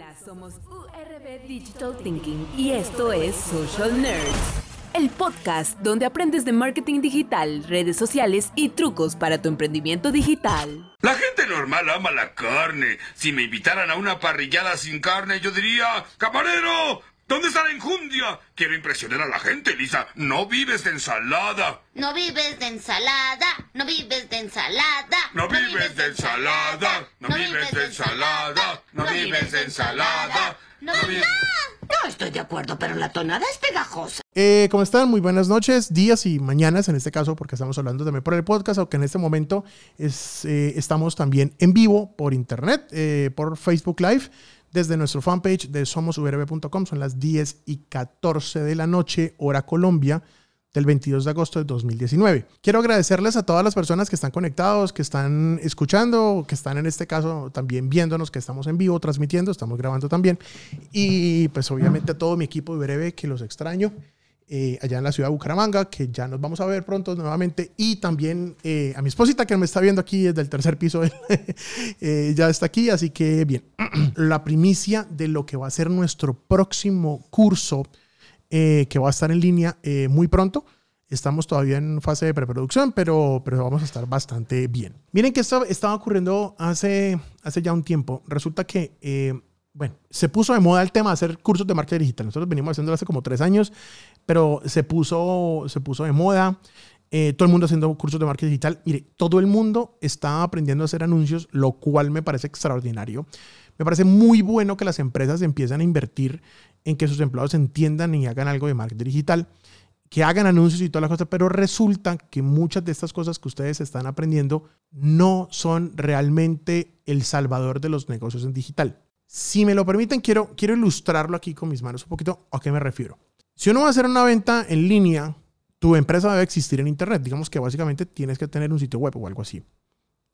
Hola, somos URB Digital Thinking y esto es Social Nerds, el podcast donde aprendes de marketing digital, redes sociales y trucos para tu emprendimiento digital. La gente normal ama la carne. Si me invitaran a una parrillada sin carne, yo diría, camarero, ¿Dónde está la enjundia? Quiero impresionar a la gente, Lisa. No vives de ensalada. No vives de ensalada. No vives de ensalada. No vives de ensalada. No vives de ensalada. No vives de ensalada. No vives... No estoy de acuerdo, pero la tonada es pegajosa. Eh, ¿Cómo están? Muy buenas noches, días y mañanas en este caso, porque estamos hablando también por el podcast, aunque en este momento es, eh, estamos también en vivo por internet, eh, por Facebook Live desde nuestro fanpage de somosurb.com. Son las 10 y 14 de la noche, hora Colombia, del 22 de agosto de 2019. Quiero agradecerles a todas las personas que están conectados, que están escuchando, que están en este caso también viéndonos, que estamos en vivo transmitiendo, estamos grabando también. Y pues obviamente a todo mi equipo de breve que los extraño. Eh, allá en la ciudad de Bucaramanga, que ya nos vamos a ver pronto nuevamente, y también eh, a mi esposita que me está viendo aquí desde el tercer piso, eh, ya está aquí, así que bien, la primicia de lo que va a ser nuestro próximo curso, que va a estar en línea muy pronto. Estamos todavía en fase de preproducción, pero, pero vamos a estar bastante bien. Miren que esto estaba ocurriendo hace, hace ya un tiempo. Resulta que bueno, se puso de moda el tema de hacer cursos de marketing digital. Nosotros venimos haciéndolo hace como tres años, pero se puso, se puso de moda. Eh, todo el mundo haciendo cursos de marketing digital. Mire, todo el mundo está aprendiendo a hacer anuncios, lo cual me parece extraordinario. Me parece muy bueno que las empresas empiezan a invertir en que sus empleados entiendan y hagan algo de marketing digital, que hagan anuncios y todas las cosas, pero resulta que muchas de estas cosas que ustedes están aprendiendo no son realmente el salvador de los negocios en digital. Si me lo permiten, quiero, quiero ilustrarlo aquí con mis manos un poquito. ¿A qué me refiero? Si uno va a hacer una venta en línea, tu empresa debe existir en Internet. Digamos que básicamente tienes que tener un sitio web o algo así.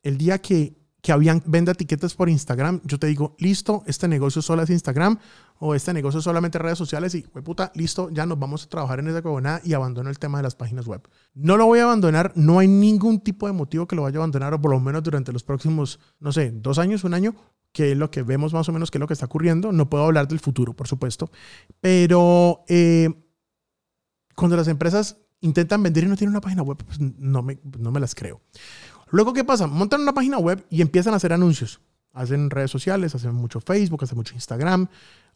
El día que, que habían venda etiquetas por Instagram, yo te digo, listo, este negocio solo es Instagram o este negocio solamente redes sociales y, puta, listo, ya nos vamos a trabajar en esa cobonada y abandono el tema de las páginas web. No lo voy a abandonar, no hay ningún tipo de motivo que lo vaya a abandonar, o por lo menos durante los próximos, no sé, dos años, un año, que es lo que vemos más o menos que es lo que está ocurriendo. No puedo hablar del futuro, por supuesto, pero eh, cuando las empresas intentan vender y no tienen una página web, pues no me, no me las creo. Luego, ¿qué pasa? Montan una página web y empiezan a hacer anuncios. Hacen redes sociales, hacen mucho Facebook, hacen mucho Instagram,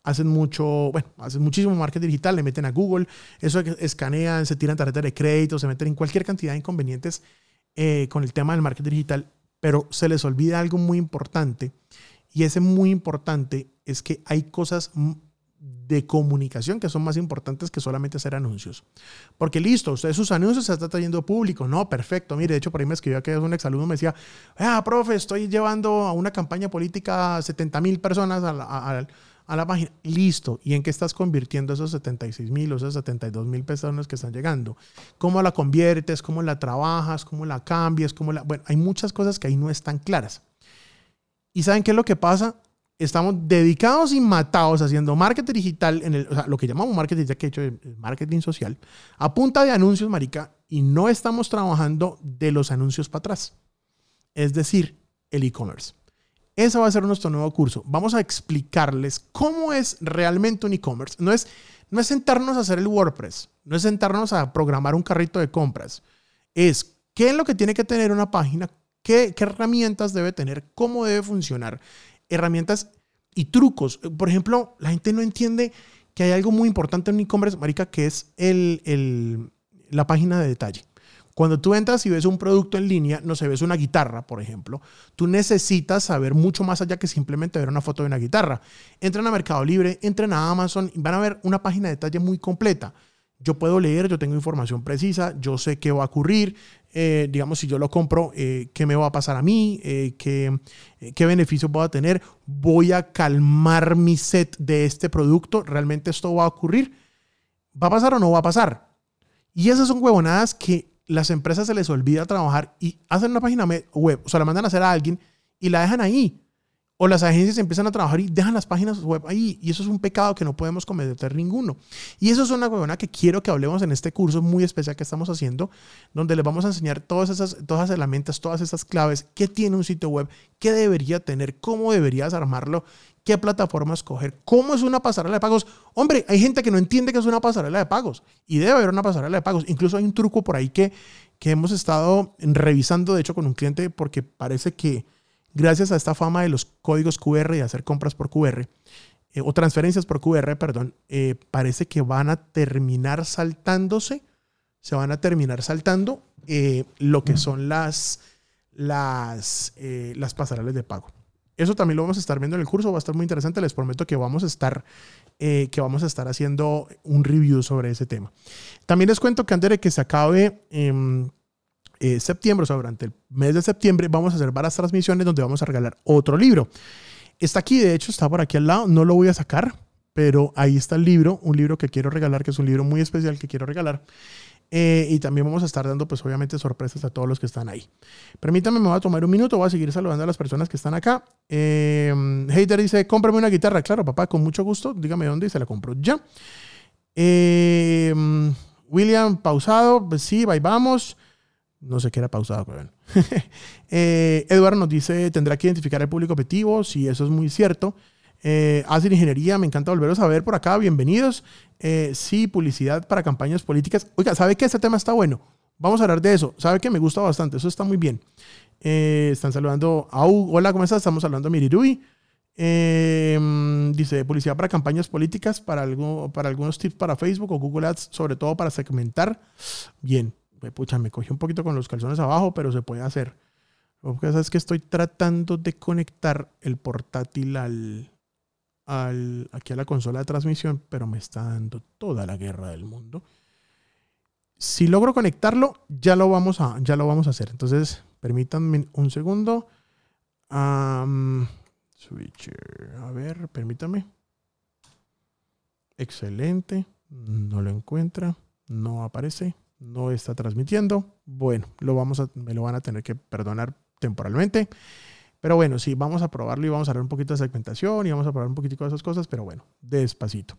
hacen mucho, bueno, hacen muchísimo marketing digital, le meten a Google, eso escanean, se tiran tarjetas de crédito, se meten en cualquier cantidad de inconvenientes eh, con el tema del marketing digital, pero se les olvida algo muy importante y ese muy importante es que hay cosas de comunicación que son más importantes que solamente hacer anuncios. Porque listo, sus anuncios se está trayendo público. No, perfecto. Mire, de hecho, por ahí me escribió que es un exalumno, me decía, ah, profe, estoy llevando a una campaña política a 70 mil personas a la, a, la, página. Listo. ¿Y en qué estás convirtiendo esos 76 mil o esos 72 mil personas que están llegando? ¿Cómo la conviertes? ¿Cómo la trabajas? ¿Cómo la cambias? ¿Cómo la... Bueno, hay muchas cosas que ahí no están claras. ¿Y saben qué es lo que pasa? Estamos dedicados y matados haciendo marketing digital, en el, o sea, lo que llamamos marketing digital, que he hecho marketing social, a punta de anuncios, marica, y no estamos trabajando de los anuncios para atrás. Es decir, el e-commerce. Ese va a ser nuestro nuevo curso. Vamos a explicarles cómo es realmente un e-commerce. No es, no es sentarnos a hacer el WordPress, no es sentarnos a programar un carrito de compras. Es qué es lo que tiene que tener una página, ¿Qué, herramientas debe tener? ¿Cómo debe funcionar? Herramientas y trucos. Por ejemplo, la gente no entiende que hay algo muy importante en e-commerce, marica, que es el, la página de detalle. Cuando tú entras y ves un producto en línea, no sé, ves una guitarra, por ejemplo, tú necesitas saber mucho más allá que simplemente ver una foto de una guitarra. Entran a Mercado Libre, entran a Amazon y van a ver una página de detalle muy completa yo puedo leer, yo tengo información precisa, yo sé qué va a ocurrir, eh, digamos, si yo lo compro, eh, qué me va a pasar a mí, eh, qué, qué beneficios voy a tener, voy a calmar mi set de este producto, realmente esto va a ocurrir, ¿va a pasar o no va a pasar? Y esas son huevonadas que las empresas se les olvida trabajar y hacen una página web, o sea, la mandan a hacer a alguien y la dejan ahí. O las agencias empiezan a trabajar y dejan las páginas web ahí. Y eso es un pecado que no podemos cometer ninguno. Y eso es una huevona que quiero que hablemos en este curso muy especial que estamos haciendo, donde les vamos a enseñar todas esas, todas esas herramientas, todas esas claves, qué tiene un sitio web, qué debería tener, cómo deberías armarlo, qué plataforma escoger, cómo es una pasarela de pagos. Hombre, hay gente que no entiende que es una pasarela de pagos y debe haber una pasarela de pagos. Incluso hay un truco por ahí que, que hemos estado revisando, de hecho, con un cliente porque parece que gracias a esta fama de los códigos QR y hacer compras por QR, eh, o transferencias por QR, perdón, eh, parece que van a terminar saltándose, se van a terminar saltando eh, lo que son las, las, las pasarelas de pago. Eso también lo vamos a estar viendo en el curso, va a estar muy interesante. Les prometo que vamos a estar, que vamos a estar haciendo un review sobre ese tema. También les cuento que antes de que se acabe em, septiembre, o sea, durante el mes de septiembre, vamos a hacer varias transmisiones donde vamos a regalar otro libro. Está aquí, de hecho, está por aquí al lado. No lo voy a sacar, pero ahí está el libro, un libro que quiero regalar, que es un libro muy especial que quiero regalar. Eh, y también vamos a estar dando, pues obviamente, sorpresas a todos los que están ahí. Permítame, me voy a tomar un minuto, voy a seguir saludando a las personas que están acá. Eh, Hater dice, cómprame una guitarra. Claro, papá, con mucho gusto. Dígame dónde y se la compro ya. Eh, William, pausado. Pues sí, ahí vamos. No sé qué era pausado, pero bueno. eh, Eduardo nos dice, tendrá que identificar el público objetivo, si eso es muy cierto. Eh, hacen ingeniería, me encanta volveros a ver por acá, bienvenidos. Eh, sí, publicidad para campañas políticas. Oiga, ¿sabe que este tema está bueno? Vamos a hablar de eso. ¿Sabe que me gusta bastante? Eso está muy bien. Eh, están saludando a Hugo. Hola, ¿cómo estás? Estamos hablando a Mirirui. Eh, dice publicidad para campañas políticas, para, algo, para algunos tips para Facebook o Google Ads, sobre todo para segmentar. Bien, pucha, me cogí un poquito con los calzones abajo, pero se puede hacer. Lo que pasa es que estoy tratando de conectar el portátil al, al, aquí a la consola de transmisión, pero me está dando toda la guerra del mundo. Si logro conectarlo, ya lo vamos a, ya lo vamos a hacer. Entonces, permítanme un segundo. switcher. A ver, permítame. Excelente. No lo encuentra. No aparece no está transmitiendo. Bueno, lo vamos a, me lo van a tener que perdonar temporalmente. Pero bueno, sí, vamos a probarlo y vamos a ver un poquito de segmentación y vamos a probar un poquito de esas cosas, pero bueno, despacito.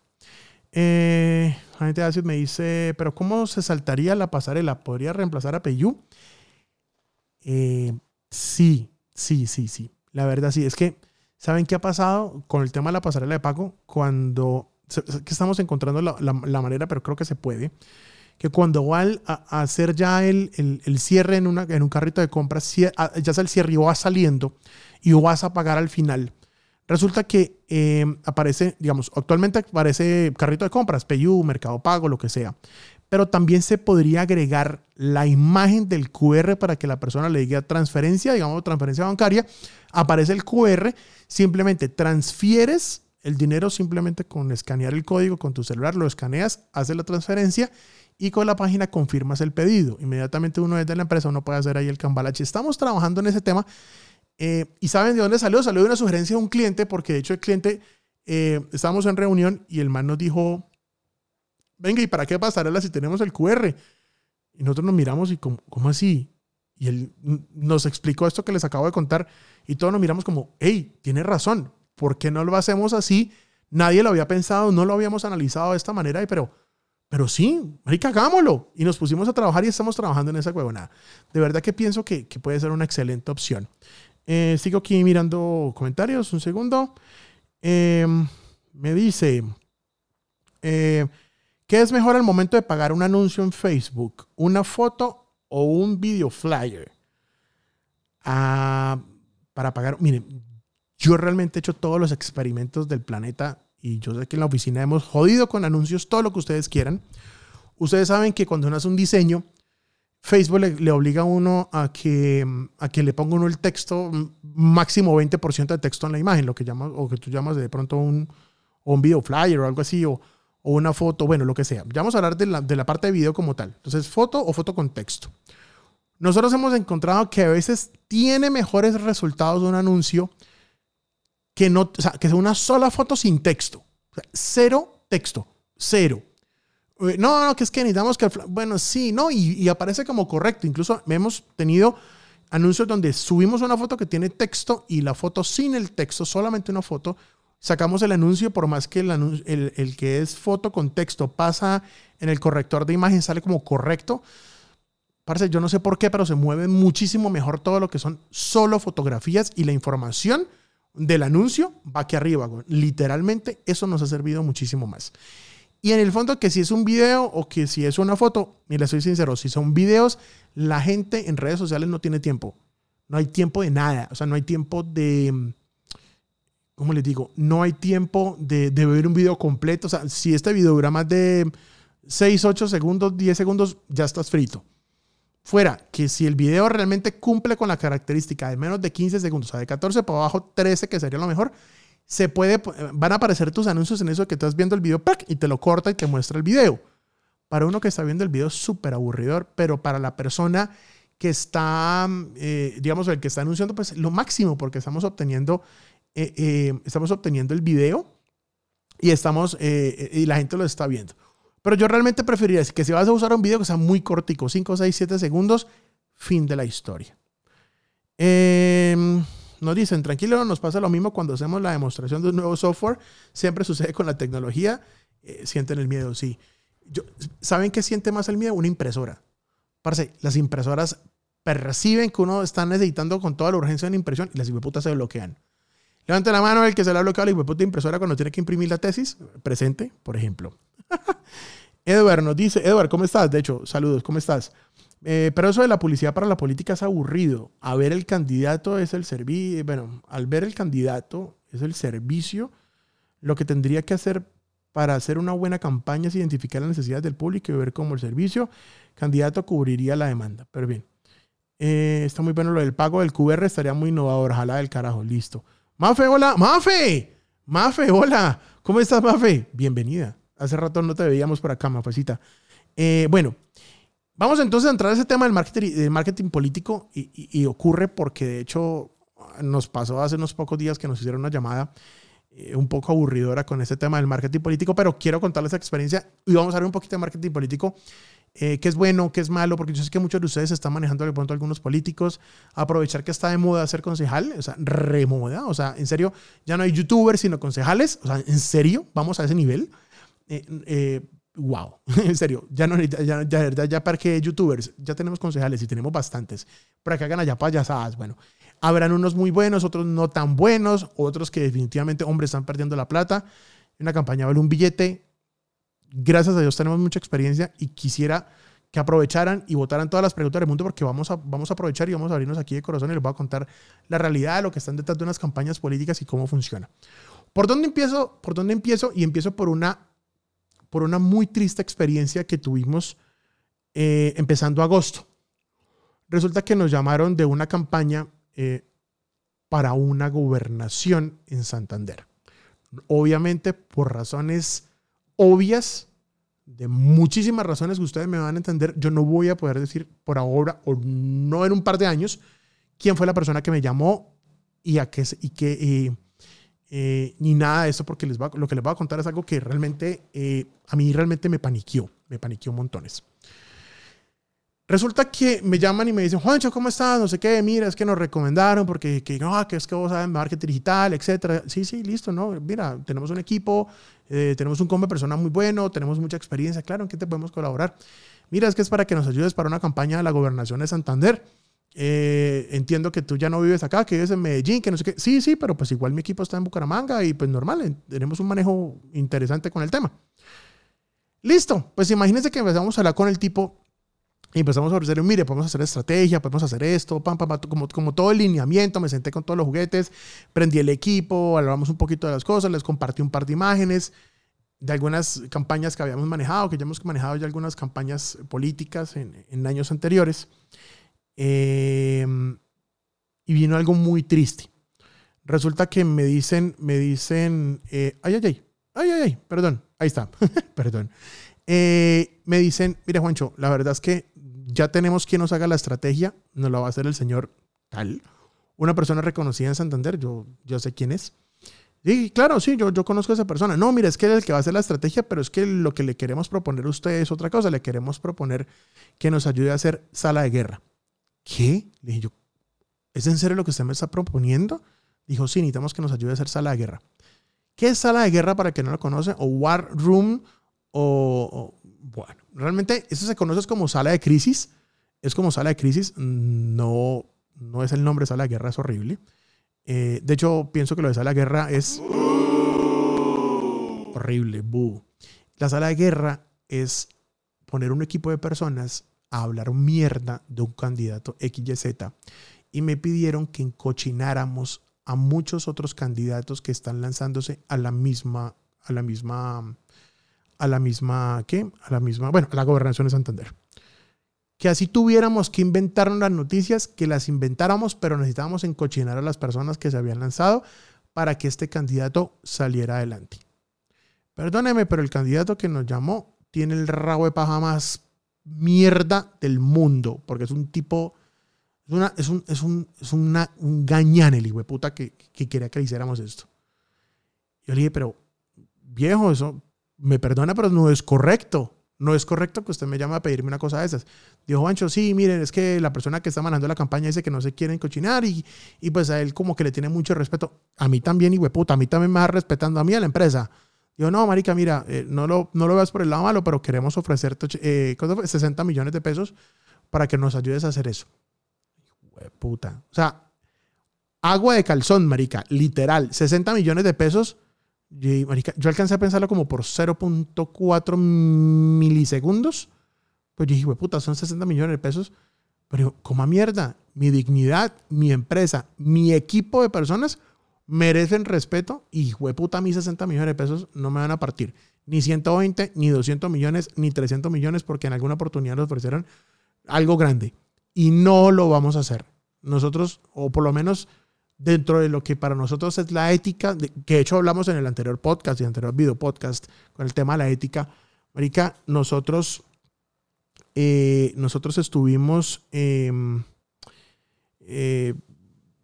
Eh, gente Acid me dice, pero ¿cómo se saltaría la pasarela? ¿Podría reemplazar a PayU? Eh, sí, sí, sí, sí. La verdad sí, es que, ¿saben qué ha pasado con el tema de la pasarela de pago? Cuando, que estamos encontrando la, la manera, pero creo que se puede que cuando va a, hacer ya el, el, cierre en, una, en, un carrito de compras, ya sea el cierre y va saliendo y vas a pagar al final, resulta que eh, aparece, digamos, actualmente aparece carrito de compras, PayU, Mercado Pago, lo que sea. Pero también se podría agregar la imagen del QR para que la persona le diga transferencia, digamos, transferencia bancaria. Aparece el QR, simplemente transfieres el dinero simplemente con escanear el código con tu celular, lo escaneas, haces la transferencia y con la página confirmas el pedido. Inmediatamente uno desde la empresa uno puede hacer ahí el cambalache. Estamos trabajando en ese tema eh, y ¿saben de dónde salió? Salió de una sugerencia de un cliente porque de hecho el cliente, eh, estábamos en reunión y el man nos dijo, venga, ¿y para qué pasarela si tenemos el QR? Y nosotros nos miramos y como, ¿cómo así? Y él nos explicó esto que les acabo de contar y todos nos miramos como, hey, tiene razón, ¿por qué no lo hacemos así? Nadie lo había pensado, no lo habíamos analizado de esta manera, pero pero sí, marica, hagámoslo. Y nos pusimos a trabajar y estamos trabajando en esa huevonada. De verdad que pienso que, puede ser una excelente opción. Eh, sigo aquí mirando comentarios, un segundo. Em, me dice, eh, ¿qué es mejor al momento de pagar un anuncio en Facebook? ¿Una foto o un video flyer? Ah, para pagar, miren, yo realmente he hecho todos los experimentos del planeta y yo sé que en la oficina hemos jodido con anuncios, todo lo que ustedes quieran. Ustedes saben que cuando uno hace un diseño, Facebook le, obliga a uno a que, a que le ponga uno el texto, máximo 20% de texto en la imagen, lo que, llamas, o que tú llamas de pronto un, un video flyer o algo así, o, o, una foto, bueno, lo que sea. Ya vamos a hablar de la, de la parte de video como tal. Entonces, foto o foto con texto. Nosotros hemos encontrado que a veces tiene mejores resultados un anuncio que no, o sea, que sea una sola foto sin texto. cero texto, cero. Eh, no, no, que es que necesitamos que, bueno, sí, no, y, aparece como correcto. Incluso hemos tenido anuncios donde subimos una foto que tiene texto y la foto sin el texto, solamente una foto. Sacamos el anuncio, por más que el, el, el que es foto con texto pasa en el corrector de imagen, sale como correcto. Parce, yo no sé por qué, pero se mueve muchísimo mejor todo lo que son solo fotografías y la información del anuncio va aquí arriba. Literalmente, eso nos ha servido muchísimo más. Y en el fondo, que si es un video o que si es una foto, mira, soy sincero, si son videos, la gente en redes sociales no tiene tiempo. No hay tiempo de nada. O sea, no hay tiempo de. ¿Cómo les digo? No hay tiempo de, de ver un video completo. O sea, si este video dura más de 6, 8 segundos, 10 segundos, ya estás frito. Fuera, que si el video realmente cumple con la característica de menos de 15 segundos, o sea, de 14 para abajo, 13, que sería lo mejor, se puede, van a aparecer tus anuncios en eso que estás viendo el video ¡pac! y te lo corta y te muestra el video. Para uno que está viendo el video súper aburridor, pero para la persona que está, eh, digamos, el que está anunciando, pues lo máximo, porque estamos obteniendo, eh, eh, estamos obteniendo el video y estamos, eh, y la gente lo está viendo. Pero yo realmente preferiría que si vas a usar un video que sea muy cortico, 5, 6, 7 segundos, fin de la historia. Eh, nos dicen, tranquilo, nos pasa lo mismo cuando hacemos la demostración de un nuevo software. Siempre sucede con la tecnología. Eh, sienten el miedo, sí. ¿Saben qué siente más el miedo? Una impresora. Parce, las impresoras perciben que uno está necesitando con toda la urgencia una impresión y las putas se bloquean. Levante la mano el que se le ha bloqueado la puta impresora cuando tiene que imprimir la tesis. Presente, por ejemplo. Edward nos dice, Edward, ¿cómo estás? De hecho, saludos, ¿cómo estás? Eh, pero eso de la publicidad para la política es aburrido. A ver el candidato es el servicio, bueno, al ver el candidato es el servicio. Lo que tendría que hacer para hacer una buena campaña es identificar las necesidades del público y ver cómo el servicio candidato cubriría la demanda. Pero bien, eh, está muy bueno lo del pago del QR, estaría muy innovador. Ojalá del carajo, listo. Mafe, hola, Mafe, Mafe, hola. ¿Cómo estás, Mafe? Bienvenida. Hace rato no te veíamos por acá, Mafecita. Eh, bueno, vamos entonces a entrar a ese tema del marketing, del marketing político y, y, y, ocurre porque de hecho nos pasó hace unos pocos días que nos hicieron una llamada eh, un poco aburridora con ese tema del marketing político, pero quiero contarles esa experiencia y vamos a ver un poquito de marketing político. Eh, qué es bueno, qué es malo, porque yo sé que muchos de ustedes están manejando de pronto algunos políticos, aprovechar que está de moda ser concejal, o sea, remoda, o sea, en serio, ya no hay youtubers, sino concejales, o sea, en serio, vamos a ese nivel. Eh, eh, wow, en serio, ya no ya, ya, ya, para que youtubers, ya tenemos concejales y tenemos bastantes, para que hagan allá payasadas, bueno, habrán unos muy buenos, otros no tan buenos, otros que definitivamente, hombre, están perdiendo la plata. Una campaña vale un billete. Gracias a Dios tenemos mucha experiencia y quisiera que aprovecharan y votaran todas las preguntas del mundo porque vamos a, vamos a aprovechar y vamos a abrirnos aquí de corazón y les voy a contar la realidad de lo que están detrás de unas campañas políticas y cómo funciona. ¿Por dónde empiezo? ¿Por dónde empiezo? Y empiezo por una, por una muy triste experiencia que tuvimos eh, empezando agosto. Resulta que nos llamaron de una campaña eh, para una gobernación en Santander. Obviamente, por razones obvias, de muchísimas razones que ustedes me van a entender, yo no voy a poder decir por ahora o no en un par de años quién fue la persona que me llamó y a qué y qué eh, ni nada de eso porque les va, lo que les voy a contar es algo que realmente eh, a mí realmente me paniqueó, me paniqueó montones. Resulta que me llaman y me dicen, Juancho, ¿cómo estás? No sé qué, mira, es que nos recomendaron porque que, no, que es que vos sabes marketing digital, etcétera. Sí, sí, listo, ¿no? Mira, tenemos un equipo, eh, tenemos un come persona muy bueno, tenemos mucha experiencia, claro, ¿en qué te podemos colaborar? Mira, es que es para que nos ayudes para una campaña de la gobernación de Santander. Eh, entiendo que tú ya no vives acá, que vives en Medellín, que no sé qué. Sí, sí, pero pues igual mi equipo está en Bucaramanga y pues normal, tenemos un manejo interesante con el tema. Listo, pues imagínense que empezamos a hablar con el tipo y empezamos a ofrecer, mire, podemos hacer estrategia, podemos hacer esto, pam, pam, pam, como, como todo el lineamiento, me senté con todos los juguetes, prendí el equipo, hablamos un poquito de las cosas, les compartí un par de imágenes de algunas campañas que habíamos manejado, que ya hemos manejado ya algunas campañas políticas en años anteriores. Eh, y vino algo muy triste. Resulta que me dicen, me dicen, eh, ay, ay, ay, ay, ay, ay, perdón, ahí está, perdón. Eh, me dicen, mire Juancho, la verdad es que ya tenemos quien nos haga la estrategia, nos la va a hacer el señor tal, una persona reconocida en Santander, yo, yo sé quién es. Y claro, sí, yo, yo conozco a esa persona. No, mira, es que es el que va a hacer la estrategia, pero es que lo que le queremos proponer a usted es otra cosa. Le queremos proponer que nos ayude a hacer sala de guerra. ¿Qué? Le dije yo, ¿es en serio lo que usted me está proponiendo? Dijo, sí, necesitamos que nos ayude a hacer sala de guerra. ¿Qué es sala de guerra para quien no lo conoce? O War Room, o, bueno, realmente eso se conoce como sala de crisis. Es como sala de crisis. No, no es el nombre sala de guerra, es horrible. Eh, de hecho, pienso que lo de sala de guerra es horrible. bu. La sala de guerra es poner un equipo de personas a hablar mierda de un candidato XYZ y me pidieron que encochináramos a muchos otros candidatos que están lanzándose a la misma, a la misma, a la misma, ¿qué? A la misma, bueno, a la gobernación de Santander. Que así tuviéramos que inventar las noticias, que las inventáramos, pero necesitábamos encochinar a las personas que se habían lanzado para que este candidato saliera adelante. Perdóneme, pero el candidato que nos llamó tiene el rabo de paja más mierda del mundo, porque es un tipo, es, una, es, un, es, un, es una, un gañán el hijo puta que, que quería que le hiciéramos esto. Yo le dije, pero viejo, eso me perdona, pero no es correcto. No es correcto que usted me llame a pedirme una cosa de esas. Dijo Ancho, sí, miren, es que la persona que está manejando la campaña dice que no se quieren cochinar y, y pues a él como que le tiene mucho respeto. A mí también, y puta, a mí también me va respetando a mí, a la empresa. Digo, no, marica, mira, eh, no, lo, no lo veas por el lado malo, pero queremos ofrecerte eh, 60 millones de pesos para que nos ayudes a hacer eso. puta. O sea, agua de calzón, marica, literal, 60 millones de pesos. Y, marica, yo alcancé a pensarlo como por 0.4 milisegundos. Pues yo dije, puta, son 60 millones de pesos. Pero, como mierda, mi dignidad, mi empresa, mi equipo de personas merecen respeto y, puta, a mí 60 millones de pesos no me van a partir. Ni 120, ni 200 millones, ni 300 millones, porque en alguna oportunidad nos ofrecieron algo grande. Y no lo vamos a hacer. Nosotros, o por lo menos dentro de lo que para nosotros es la ética, que de hecho hablamos en el anterior podcast y anterior video podcast con el tema de la ética. Marica, nosotros, eh, nosotros estuvimos em, eh,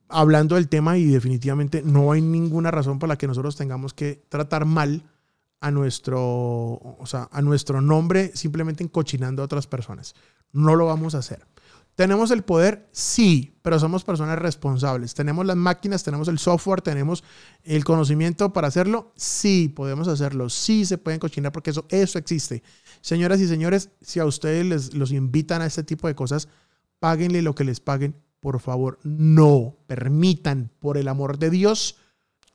hablando del tema y definitivamente no hay ninguna razón por la que nosotros tengamos que tratar mal a nuestro, o sea, a nuestro nombre simplemente encochinando a otras personas. No lo vamos a hacer. ¿Tenemos el poder? Sí, pero somos personas responsables. ¿Tenemos las máquinas, tenemos el software, tenemos el conocimiento para hacerlo? Sí, podemos hacerlo. Sí se pueden cochinar porque eso, eso existe. Señoras y señores, si a ustedes los invitan a este tipo de cosas, páguenle lo que les paguen por favor, no permitan, por el amor de Dios,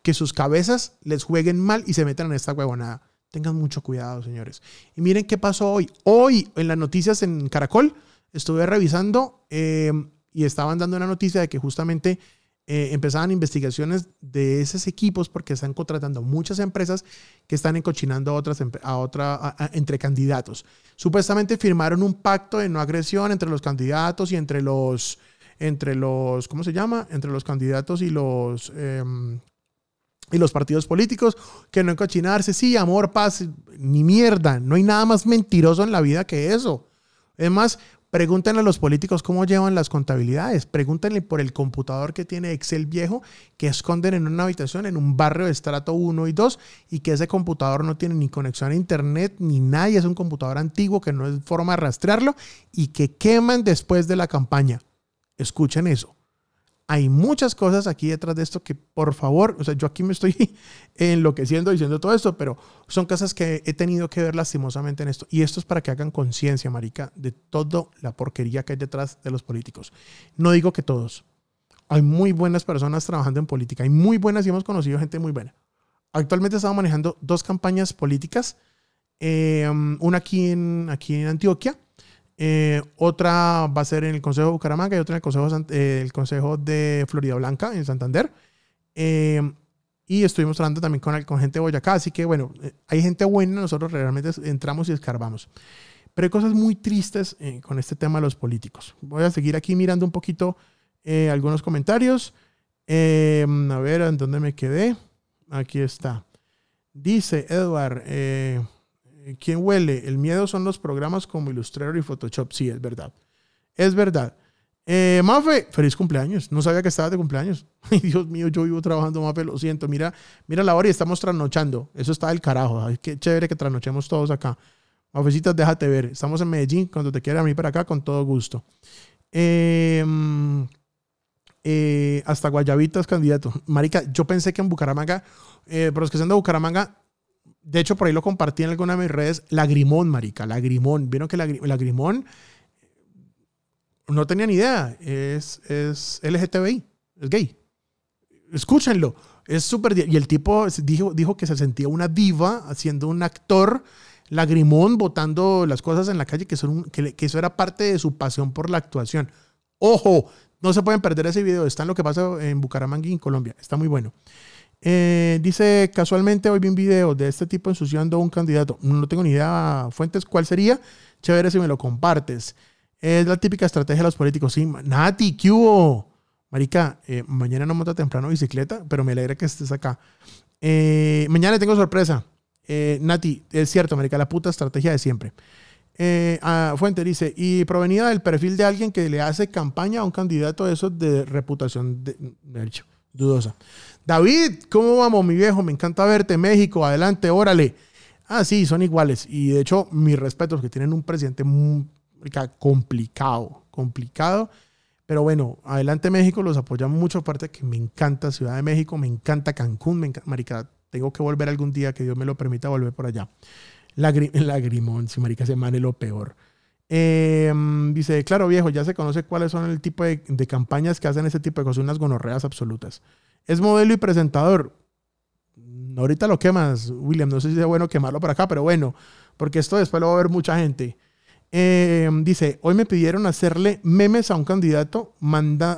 que sus cabezas les jueguen mal y se metan en esta huevonada. Tengan mucho cuidado, señores. Y miren qué pasó hoy. Hoy, en las noticias en Caracol, estuve revisando eh, y estaban dando una noticia de que justamente eh, empezaban investigaciones de esos equipos porque están contratando muchas empresas que están encochinando a otras a otra, entre candidatos. Supuestamente firmaron un pacto de no agresión entre los candidatos y entre los entre los, ¿cómo se llama? Entre los candidatos y los, em, y los partidos políticos, que no encochinarse, sí, amor, paz, ni mierda, no hay nada más mentiroso en la vida que eso. Es más, pregúntenle a los políticos cómo llevan las contabilidades, pregúntenle por el computador que tiene Excel viejo, que esconden en una habitación en un barrio de estrato 1 y 2 y que ese computador no tiene ni conexión a internet ni nadie, es un computador antiguo que no es forma de rastrearlo y que queman después de la campaña. Escuchen eso. Hay muchas cosas aquí detrás de esto que, por favor, o sea, yo aquí me estoy enloqueciendo diciendo todo esto, pero son cosas que he tenido que ver lastimosamente en esto. Y esto es para que hagan conciencia, marica, de toda la porquería que hay detrás de los políticos. No digo que todos. Hay muy buenas personas trabajando en política. Hay muy buenas y hemos conocido gente muy buena. Actualmente estamos manejando dos campañas políticas. Eh, una aquí en, aquí en Antioquia eh, otra va a ser en el Consejo de Bucaramanga y otra en el Consejo, eh, Consejo de Florida Blanca, en Santander. Eh, y estuvimos hablando también con, con gente de Boyacá. Así que, bueno, hay gente buena, nosotros realmente entramos y escarbamos. Pero hay cosas muy tristes con este tema de los políticos. Voy a seguir aquí mirando un poquito algunos comentarios. a ver, ¿en dónde me quedé? Aquí está. Dice Edward, eh, ¿Quién huele? El miedo son los programas como Illustrator y Photoshop. Sí, es verdad. Es verdad. Eh, Mafe, feliz cumpleaños. No sabía que estabas de cumpleaños. Ay, Dios mío, yo vivo trabajando, Mafe, lo siento. Mira, mira la hora y estamos trasnochando. Eso está del carajo. Qué chévere que trasnochemos todos acá. Mafecitas, déjate ver. Estamos en Medellín. Cuando te quieras venir para acá, con todo gusto. Em, eh, hasta Guayabitas, candidato. Marica, yo pensé que en Bucaramanga, eh, pero los que son de Bucaramanga, de hecho, por ahí lo compartí en alguna de mis redes. Lagrimón, marica, Lagrimón. Vieron que Lagrimón no tenía ni idea. Es, es LGTBI, es gay. Escúchenlo. Es súper. Y el tipo dijo, dijo que se sentía una diva haciendo un actor lagrimón, botando las cosas en la calle, que, son, que, eso era parte de su pasión por la actuación. Ojo, no se pueden perder ese video. Está en lo que pasa en Bucaramanga en Colombia. Está muy bueno. Eh, dice, casualmente hoy vi un video de este tipo ensuciando a un candidato. No tengo ni idea, Fuentes, cuál sería. Chévere si me lo compartes. Es la típica estrategia de los políticos. Sí, Nati, ¿qué hubo? Marica, eh, mañana no monta temprano bicicleta, pero me alegra que estés acá. Eh, mañana tengo sorpresa. Nati, es cierto, Marica, la puta estrategia de siempre. Ah, Fuente dice, y provenida del perfil de alguien que le hace campaña a un candidato de esos de reputación dudosa. David, ¿cómo vamos, mi viejo? Me encanta verte. México, adelante, órale. Ah, sí, son iguales. Y de hecho, mis respetos, que tienen un presidente muy complicado, complicado. Pero bueno, adelante México, los apoyamos mucho. Aparte que me encanta Ciudad de México, me encanta Cancún, me encanta, marica, tengo que volver algún día, que Dios me lo permita volver por allá. lagrimón, si marica se mane lo peor. Em, dice, claro viejo, ya se conoce cuáles son el tipo de, de, campañas que hacen ese tipo de cosas, unas gonorreas absolutas. Es modelo y presentador ahorita lo quemas, William. No sé si es bueno quemarlo por acá, pero bueno, porque esto después lo va a ver mucha gente. Eh, dice, hoy me pidieron hacerle memes a un candidato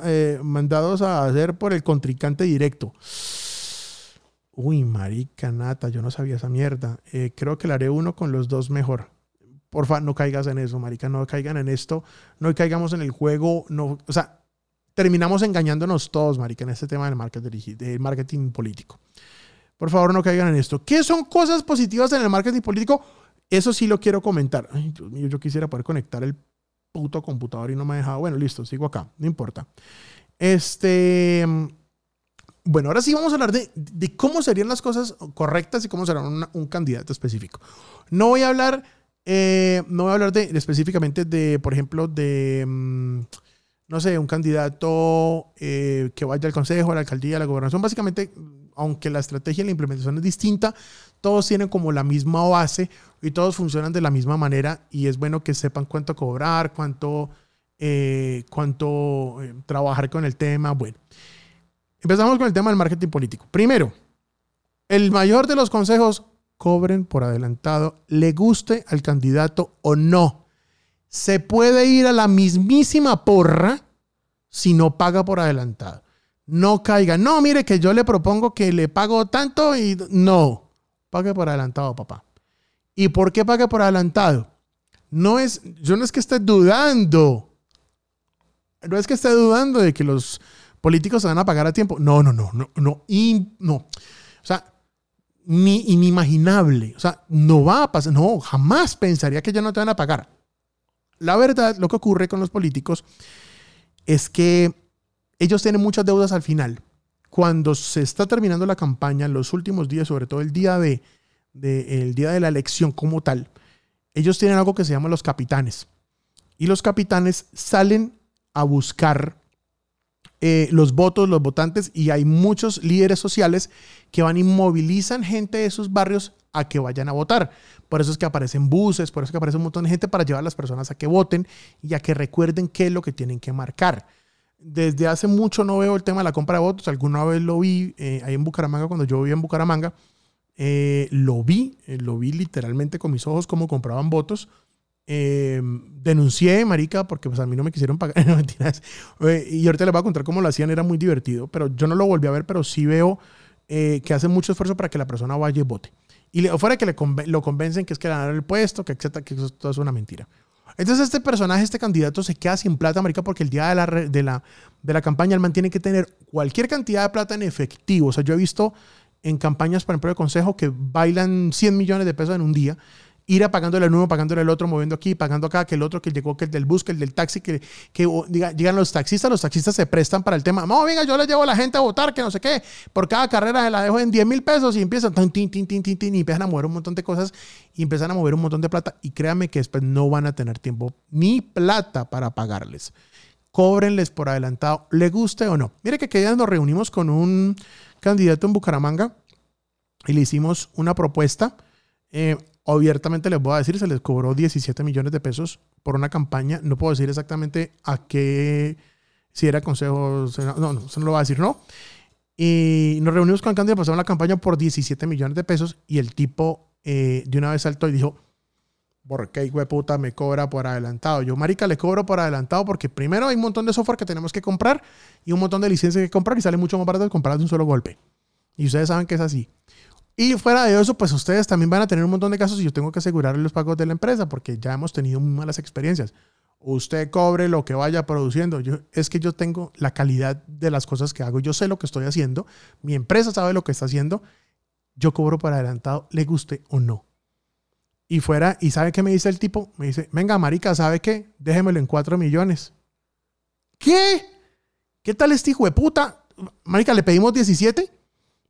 eh, mandados a hacer por el contrincante directo. Uy, marica, nata, yo no sabía esa mierda. Eh, creo que le haré uno con los dos mejor. Porfa, no caigas en eso, marica, no caigan en esto, no caigamos en el juego, no, o sea, terminamos engañándonos todos, marica, en este tema del marketing, político. Por favor, no caigan en esto. ¿Qué son cosas positivas en el marketing político? Eso sí lo quiero comentar. Ay, Dios mío, yo quisiera poder conectar el puto computador y no me ha dejado. Bueno, listo, sigo acá, no importa. Este. Bueno, ahora sí vamos a hablar de, cómo serían las cosas correctas y cómo será un candidato específico. No voy a hablar, eh, no voy a hablar de, específicamente de, por ejemplo, de, mm, no sé, un candidato eh, que vaya al consejo, a la alcaldía, a la gobernación. Básicamente, aunque la estrategia y la implementación es distinta, todos tienen como la misma base y todos funcionan de la misma manera y es bueno que sepan cuánto cobrar, cuánto, eh, cuánto eh, trabajar con el tema. Bueno, empezamos con el tema del marketing político. Primero, el mayor de los consejos, cobren por adelantado, le guste al candidato o no. Se puede ir a la mismísima porra si no paga por adelantado no caiga. No, mire que yo le propongo que le pago tanto y no, pague por adelantado, papá. ¿Y por qué pague por adelantado? No es, yo no es que esté dudando, no es que esté dudando de que los políticos se van a pagar a tiempo. No, no, no, no, no, no. O sea, ni inimaginable. O sea, no va a pasar, no, jamás pensaría que ya no te van a pagar. La verdad, lo que ocurre con los políticos es que ellos tienen muchas deudas al final. Cuando se está terminando la campaña, los últimos días, sobre todo el día de, el día de la elección como tal, ellos tienen algo que se llama los capitanes. Y los capitanes salen a buscar eh, los votos, los votantes, y hay muchos líderes sociales que van y movilizan gente de esos barrios a que vayan a votar. Por eso es que aparecen buses, por eso es que aparece un montón de gente para llevar a las personas a que voten y a que recuerden qué es lo que tienen que marcar desde hace mucho no veo el tema de la compra de votos. Alguna vez lo vi eh, ahí en Bucaramanga, cuando yo vivía en Bucaramanga. Eh, lo vi, eh, lo vi literalmente con mis ojos cómo compraban votos. denuncié, marica, porque pues a mí no me quisieron pagar. y ahorita les voy a contar cómo lo hacían, era muy divertido. Pero yo no lo volví a ver, pero sí veo que hacen mucho esfuerzo para que la persona vaya y vote. Y le, fuera que le lo convencen que es que ganar el puesto, que etcétera, que eso es una mentira. Entonces este personaje, este candidato se queda sin plata, marica, porque el día de la, de la, de la campaña el man tiene que tener cualquier cantidad de plata en efectivo. O sea, yo he visto en campañas, por ejemplo, de consejo que bailan 100 millones de pesos en un día ir a pagándole al uno, pagándole al otro, moviendo aquí, pagando acá, que el otro, que llegó, que el del bus, que el del taxi, que, diga, llegan los taxistas, los taxistas se prestan para el tema. No, venga, yo le llevo a la gente a votar, que no sé qué, por cada carrera se la dejo en 10 mil pesos y empiezan, tin, tin, tin, tin, tin, y empiezan a mover un montón de cosas y empiezan a mover un montón de plata y créanme que después no van a tener tiempo ni plata para pagarles. Cóbrenles por adelantado, le guste o no. Mire que que nos reunimos con un candidato en Bucaramanga y le hicimos una propuesta. Eh, abiertamente les voy a decir, se les cobró 17 millones de pesos por una campaña. No puedo decir exactamente a qué, si era consejo, no, no, eso no lo voy a decir, no. Y nos reunimos con Cándido, pasamos la campaña por 17 millones de pesos y el tipo eh, de una vez saltó y dijo, ¿por qué de puta me cobra por adelantado? Yo, marica, le cobro por adelantado porque primero hay un montón de software que tenemos que comprar y un montón de licencias que comprar y sale mucho más barato comprar de un solo golpe. Y ustedes saben que es así. Y fuera de eso, pues ustedes también van a tener un montón de casos y yo tengo que asegurar los pagos de la empresa porque ya hemos tenido malas experiencias usted cobre lo que vaya produciendo. Yo, es que yo tengo la calidad de las cosas que hago, yo sé lo que estoy haciendo, mi empresa sabe lo que está haciendo, yo cobro por adelantado, le guste o no. Y fuera, ¿y sabe qué me dice el tipo? Me dice, venga, marica, ¿sabe qué? Déjemelo en 4 millones. ¿Qué? ¿Qué tal este hijo de puta? Marica, le pedimos 17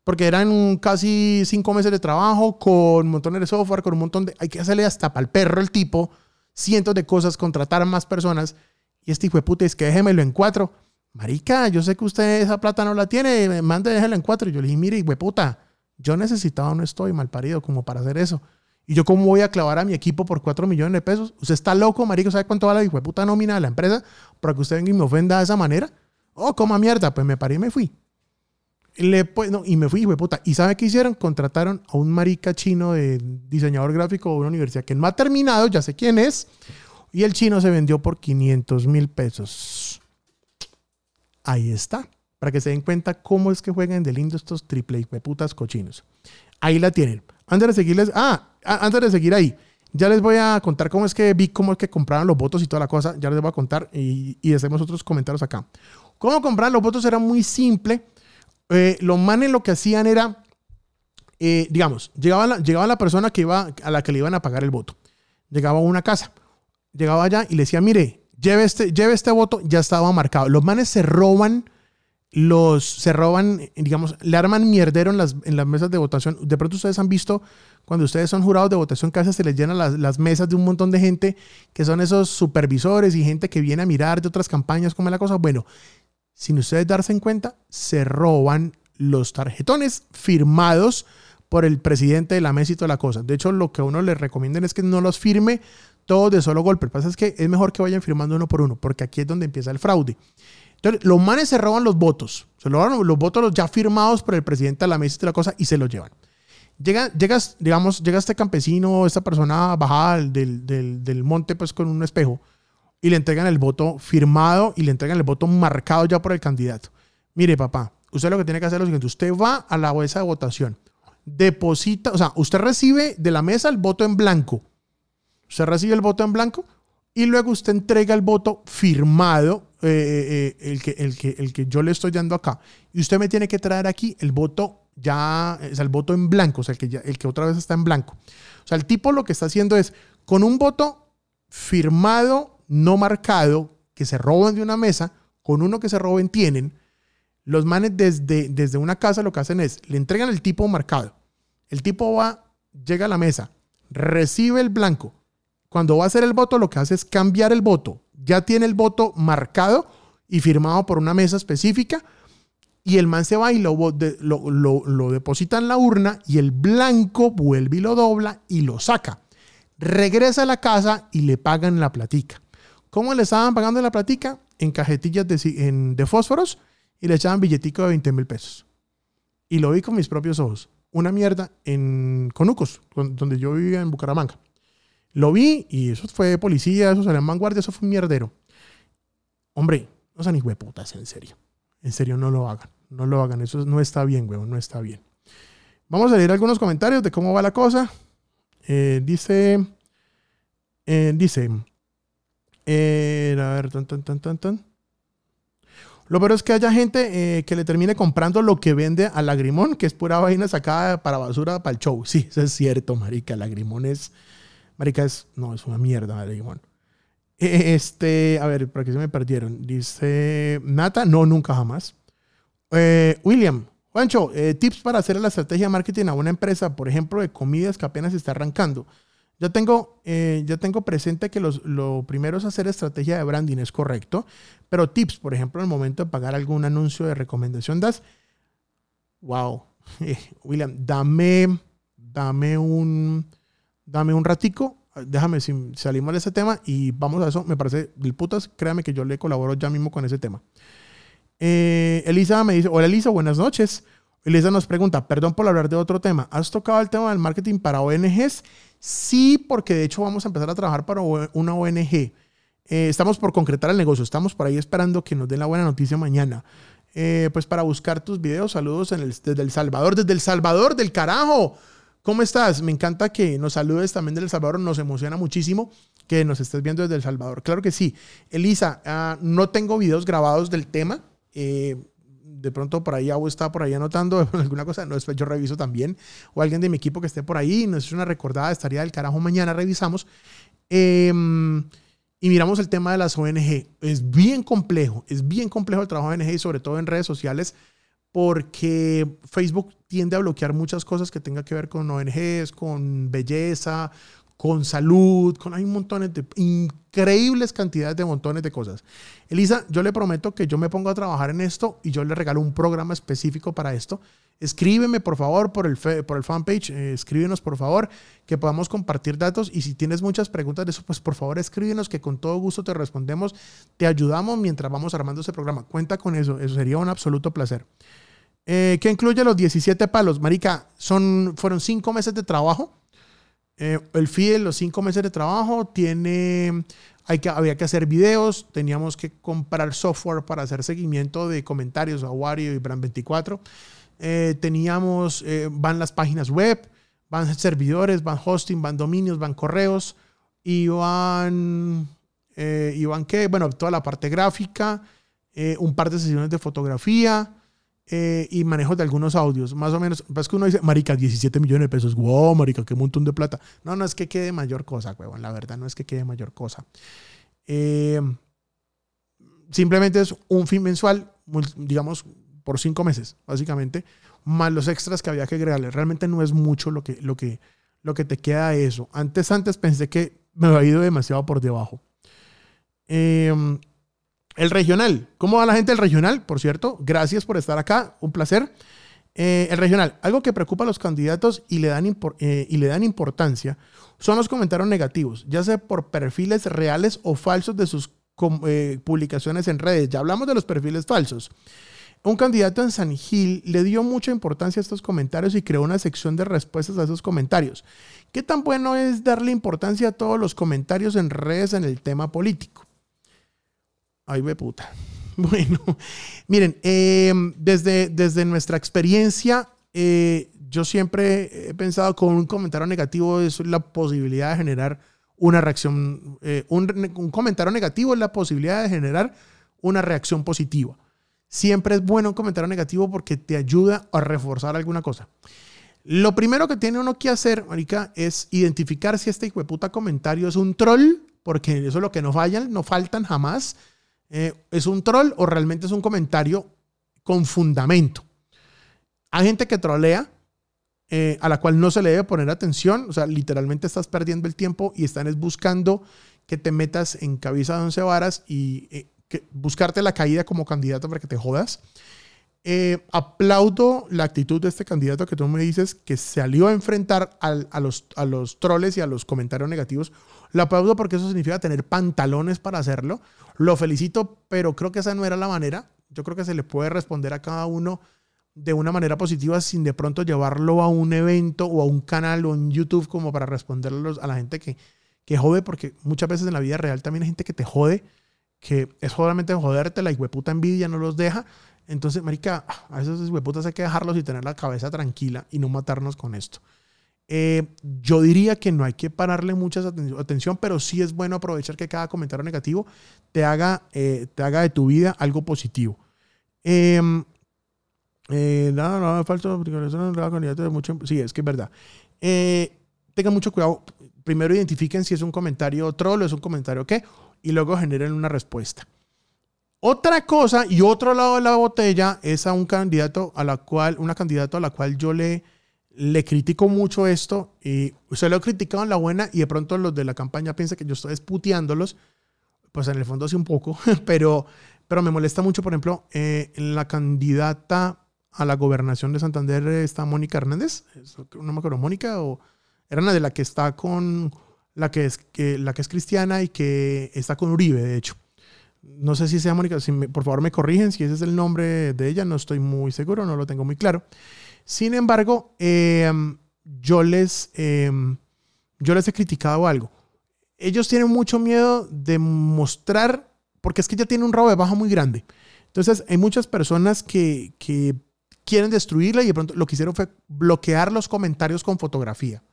porque eran casi 5 meses de trabajo con montones de software, con un montón de... Hay que hacerle hasta para el perro el tipo cientos de cosas, contratar más personas. Y este hijo de puta es que déjemelo en cuatro. Marica, yo sé que usted esa plata no la tiene, mande déjelo en cuatro. Y yo le dije, mire, hijo de puta, yo necesitado no estoy mal parido como para hacer eso. Y yo, ¿cómo voy a clavar a mi equipo por cuatro millones de pesos? Usted está loco, marico, ¿sabe cuánto vale la hijo de puta nómina de la empresa para que usted venga y me ofenda de esa manera? Oh, coma mierda, pues me paré y me fui. Le, pues, no, y me fui, hijo de puta. ¿Y sabe qué hicieron? Contrataron a un marica chino de diseñador gráfico de una universidad que no ha terminado, ya sé quién es. Y el chino se vendió por 500 mil pesos. Ahí está. Para que se den cuenta cómo es que juegan de lindo estos triple de putas cochinos. Ahí la tienen. Antes de seguirles, ah, antes de seguir ahí, ya les voy a contar cómo es que vi cómo es que compraban los votos y toda la cosa. Ya les voy a contar y, y hacemos otros comentarios acá. Cómo comprar los votos era muy simple eh, los manes lo que hacían era, eh, digamos, llegaba la, llegaba la persona que iba, a la que le iban a pagar el voto. Llegaba a una casa, llegaba allá y le decía, mire, lleve este, lleve este voto, ya estaba marcado. Los manes se roban los se roban, digamos, le arman mierdero en las, en las mesas de votación. De pronto ustedes han visto cuando ustedes son jurados de votación veces se les llenan las, las, mesas de un montón de gente que son esos supervisores y gente que viene a mirar de otras campañas, cómo es la cosa. Bueno, sin ustedes darse en cuenta, se roban los tarjetones firmados por el presidente de la mesa y toda la cosa. De hecho, lo que a uno le recomiendan es que no los firme todos de solo golpe. Lo que pasa es que es mejor que vayan firmando uno por uno, porque aquí es donde empieza el fraude. Entonces, los manes se roban los votos. Se roban los votos ya firmados por el presidente de la mesa y toda la cosa y se los llevan. Llega, llegas, digamos, llega este campesino, esta persona bajada del, del, del monte pues con un espejo y le entregan el voto firmado y le entregan el voto marcado ya por el candidato. Mire, papá, usted lo que tiene que hacer es lo siguiente: usted va a la mesa de votación, deposita, o sea, usted recibe de la mesa el voto en blanco. Usted recibe el voto en blanco y luego usted entrega el voto firmado, eh, eh, eh, el, que, el, que, el que yo le estoy dando acá. Y usted me tiene que traer aquí el voto ya, o sea, el voto en blanco, o sea, el que, el que otra vez está en blanco. O sea, el tipo lo que está haciendo es, con un voto firmado no marcado que se roban de una mesa con uno que se roben tienen, los manes desde, desde una casa lo que hacen es, le entregan el tipo marcado. El tipo va, llega a la mesa, recibe el blanco. Cuando va a hacer el voto, lo que hace es cambiar el voto. Ya tiene el voto marcado y firmado por una mesa específica. Y el man se va y lo, lo, lo, lo deposita en la urna y el blanco vuelve y lo dobla y lo saca. Regresa a la casa y le pagan la platica. ¿Cómo le estaban pagando la platica? En cajetillas de, fósforos y le echaban billetico de 20 mil pesos. Y lo vi con mis propios ojos. Una mierda en Conucos, donde yo vivía en Bucaramanga. Lo vi y eso fue policía, eso salió en vanguardia, eso fue un mierdero. Hombre, no sean putas, en serio. En serio, no lo hagan. No lo hagan. Eso no está bien, huevón, no está bien. Vamos a leer algunos comentarios de cómo va la cosa. Eh, dice, eh, dice, eh, a ver, tan, tan, tan, tan, tan. Lo peor es que haya gente eh, que le termine comprando lo que vende a Lagrimón, que es pura vaina sacada para basura para el show. Sí, eso es cierto, marica. Lagrimón es... Marica es... No, es una mierda, Lagrimón. Este... A ver, para que se me perdieron. Dice... Nata, no, nunca jamás. Eh, William, Juancho, tips para hacer la estrategia de marketing a una empresa, por ejemplo, de comidas que apenas está arrancando. Ya tengo, eh, ya tengo presente que lo primero es hacer estrategia de branding, es correcto, pero tips, por ejemplo, en el momento de pagar algún anuncio de recomendación, das, wow, William, dame, dame un, dame un ratico, déjame si salimos de ese tema y vamos a eso, me parece del putas, créame que yo le colaboro ya mismo con ese tema. Eh, Elisa me dice, hola Elisa, buenas noches. Elisa nos pregunta, perdón por hablar de otro tema, ¿has tocado el tema del marketing para ONGs? Sí, porque de hecho vamos a empezar a trabajar para una ONG. Eh, estamos por concretar el negocio, estamos por ahí esperando que nos den la buena noticia mañana. Eh, pues para buscar tus videos, saludos desde El Salvador, desde El Salvador, del carajo. ¿Cómo estás? Me encanta que nos saludes también del El Salvador, nos emociona muchísimo que nos estés viendo desde El Salvador. Claro que sí. Elisa, ah, no tengo videos grabados del tema. Eh, de pronto por ahí Abu está por ahí anotando alguna cosa, no, yo reviso también, o alguien de mi equipo que esté por ahí, nos es una recordada, estaría del carajo mañana, revisamos. Em, y miramos el tema de las ONG. Es bien complejo, es bien complejo el trabajo de ONG y sobre todo en redes sociales porque Facebook tiende a bloquear muchas cosas que tenga que ver con ONGs, con belleza, con salud, con hay montón de increíbles cantidades de montones de cosas. Elisa, yo le prometo que yo me pongo a trabajar en esto y yo le regalo un programa específico para esto. Escríbeme por favor por el, por el fanpage, eh, escríbenos por favor que podamos compartir datos y si tienes muchas preguntas de eso, pues por favor escríbenos que con todo gusto te respondemos, te ayudamos mientras vamos armando ese programa. Cuenta con eso, eso sería un absoluto placer. Eh, ¿Qué incluye los 17 palos? Marica, son, fueron cinco meses de trabajo eh, el FIDE, los cinco meses de trabajo, tiene, hay que, había que hacer videos, teníamos que comprar software para hacer seguimiento de comentarios a Wario y Brand24. Eh, teníamos, eh, van las páginas web, van servidores, van hosting, van dominios, van correos, y van, y van qué, bueno, toda la parte gráfica, un par de sesiones de fotografía, eh, y manejo de algunos audios, más o menos. Es que uno dice, marica, 17 millones de pesos, wow, marica, qué montón de plata. No, no es que quede mayor cosa, huevón, la verdad no es que quede mayor cosa. Eh, simplemente es un fin mensual, digamos, por cinco meses, básicamente, más los extras que había que agregarle. Realmente no es mucho lo que, lo que, lo que te queda de eso. Antes, antes pensé que me había ido demasiado por debajo. Eh, el regional. ¿Cómo va la gente del regional? Por cierto, gracias por estar acá. Un placer. Eh, el regional. Algo que preocupa a los candidatos y le, dan eh, y le dan importancia son los comentarios negativos, ya sea por perfiles reales o falsos de sus eh, publicaciones en redes. Ya hablamos de los perfiles falsos. Un candidato en San Gil le dio mucha importancia a estos comentarios y creó una sección de respuestas a esos comentarios. ¿Qué tan bueno es darle importancia a todos los comentarios en redes en el tema político? Ay, ve puta. Bueno, miren, eh, desde, desde nuestra experiencia, eh, yo siempre he pensado que un comentario negativo es la posibilidad de generar una reacción. Eh, un, un, comentario negativo es la posibilidad de generar una reacción positiva. Siempre es bueno un comentario negativo porque te ayuda a reforzar alguna cosa. Lo primero que tiene uno que hacer, Marica, es identificar si este hijo de puta comentario es un troll, porque eso es lo que no fallan, no faltan jamás eh, ¿es un troll o realmente es un comentario con fundamento? Hay gente que trolea, eh, a la cual no se le debe poner atención, o sea, literalmente estás perdiendo el tiempo y están buscando que te metas en cabeza de once varas y eh, buscarte la caída como candidato para que te jodas. aplaudo la actitud de este candidato que tú me dices que salió a enfrentar a, los, a los troles y a los comentarios negativos. Lo aplaudo porque eso significa tener pantalones para hacerlo. Lo felicito, pero creo que esa no era la manera. Yo creo que se le puede responder a cada uno de una manera positiva sin de pronto llevarlo a un evento o a un canal o en YouTube como para responderle a la gente que, que jode, porque muchas veces en la vida real también hay gente que te jode, que es solamente joderte, la hueputa envidia no los deja. Entonces, marica, a esos hueputas hay que dejarlos y tener la cabeza tranquila y no matarnos con esto. Eh, yo diría que no hay que pararle mucha atención, pero sí es bueno aprovechar que cada comentario negativo te haga, eh, te haga de tu vida algo positivo. Em, eh, no, no, falso, de mucho. Sí, es que es verdad. tengan mucho cuidado. Primero identifiquen si es un comentario troll o es un comentario qué, y luego generen una respuesta. Otra cosa y otro lado de la botella es a un candidato a la cual, una candidata a la cual yo le le critico mucho esto y se lo he criticado en la buena y de pronto los de la campaña piensan que yo estoy esputeándolos, pues en el fondo sí un poco, pero, pero me molesta mucho, por ejemplo, eh, la candidata a la gobernación de Santander está Mónica Hernández, no me acuerdo, Mónica o era una de la que está con la que es, que, la que es cristiana y que está con Uribe, de hecho. No sé si sea Mónica, si por favor me corrigen si ese es el nombre de ella, no estoy muy seguro, no lo tengo muy claro. Sin embargo, eh, yo, les, eh, yo les he criticado algo. Ellos tienen mucho miedo de mostrar, porque es que ya tiene un rabo de baja muy grande. Entonces, hay muchas personas que, que quieren destruirla y de pronto lo que hicieron fue bloquear los comentarios con fotografía.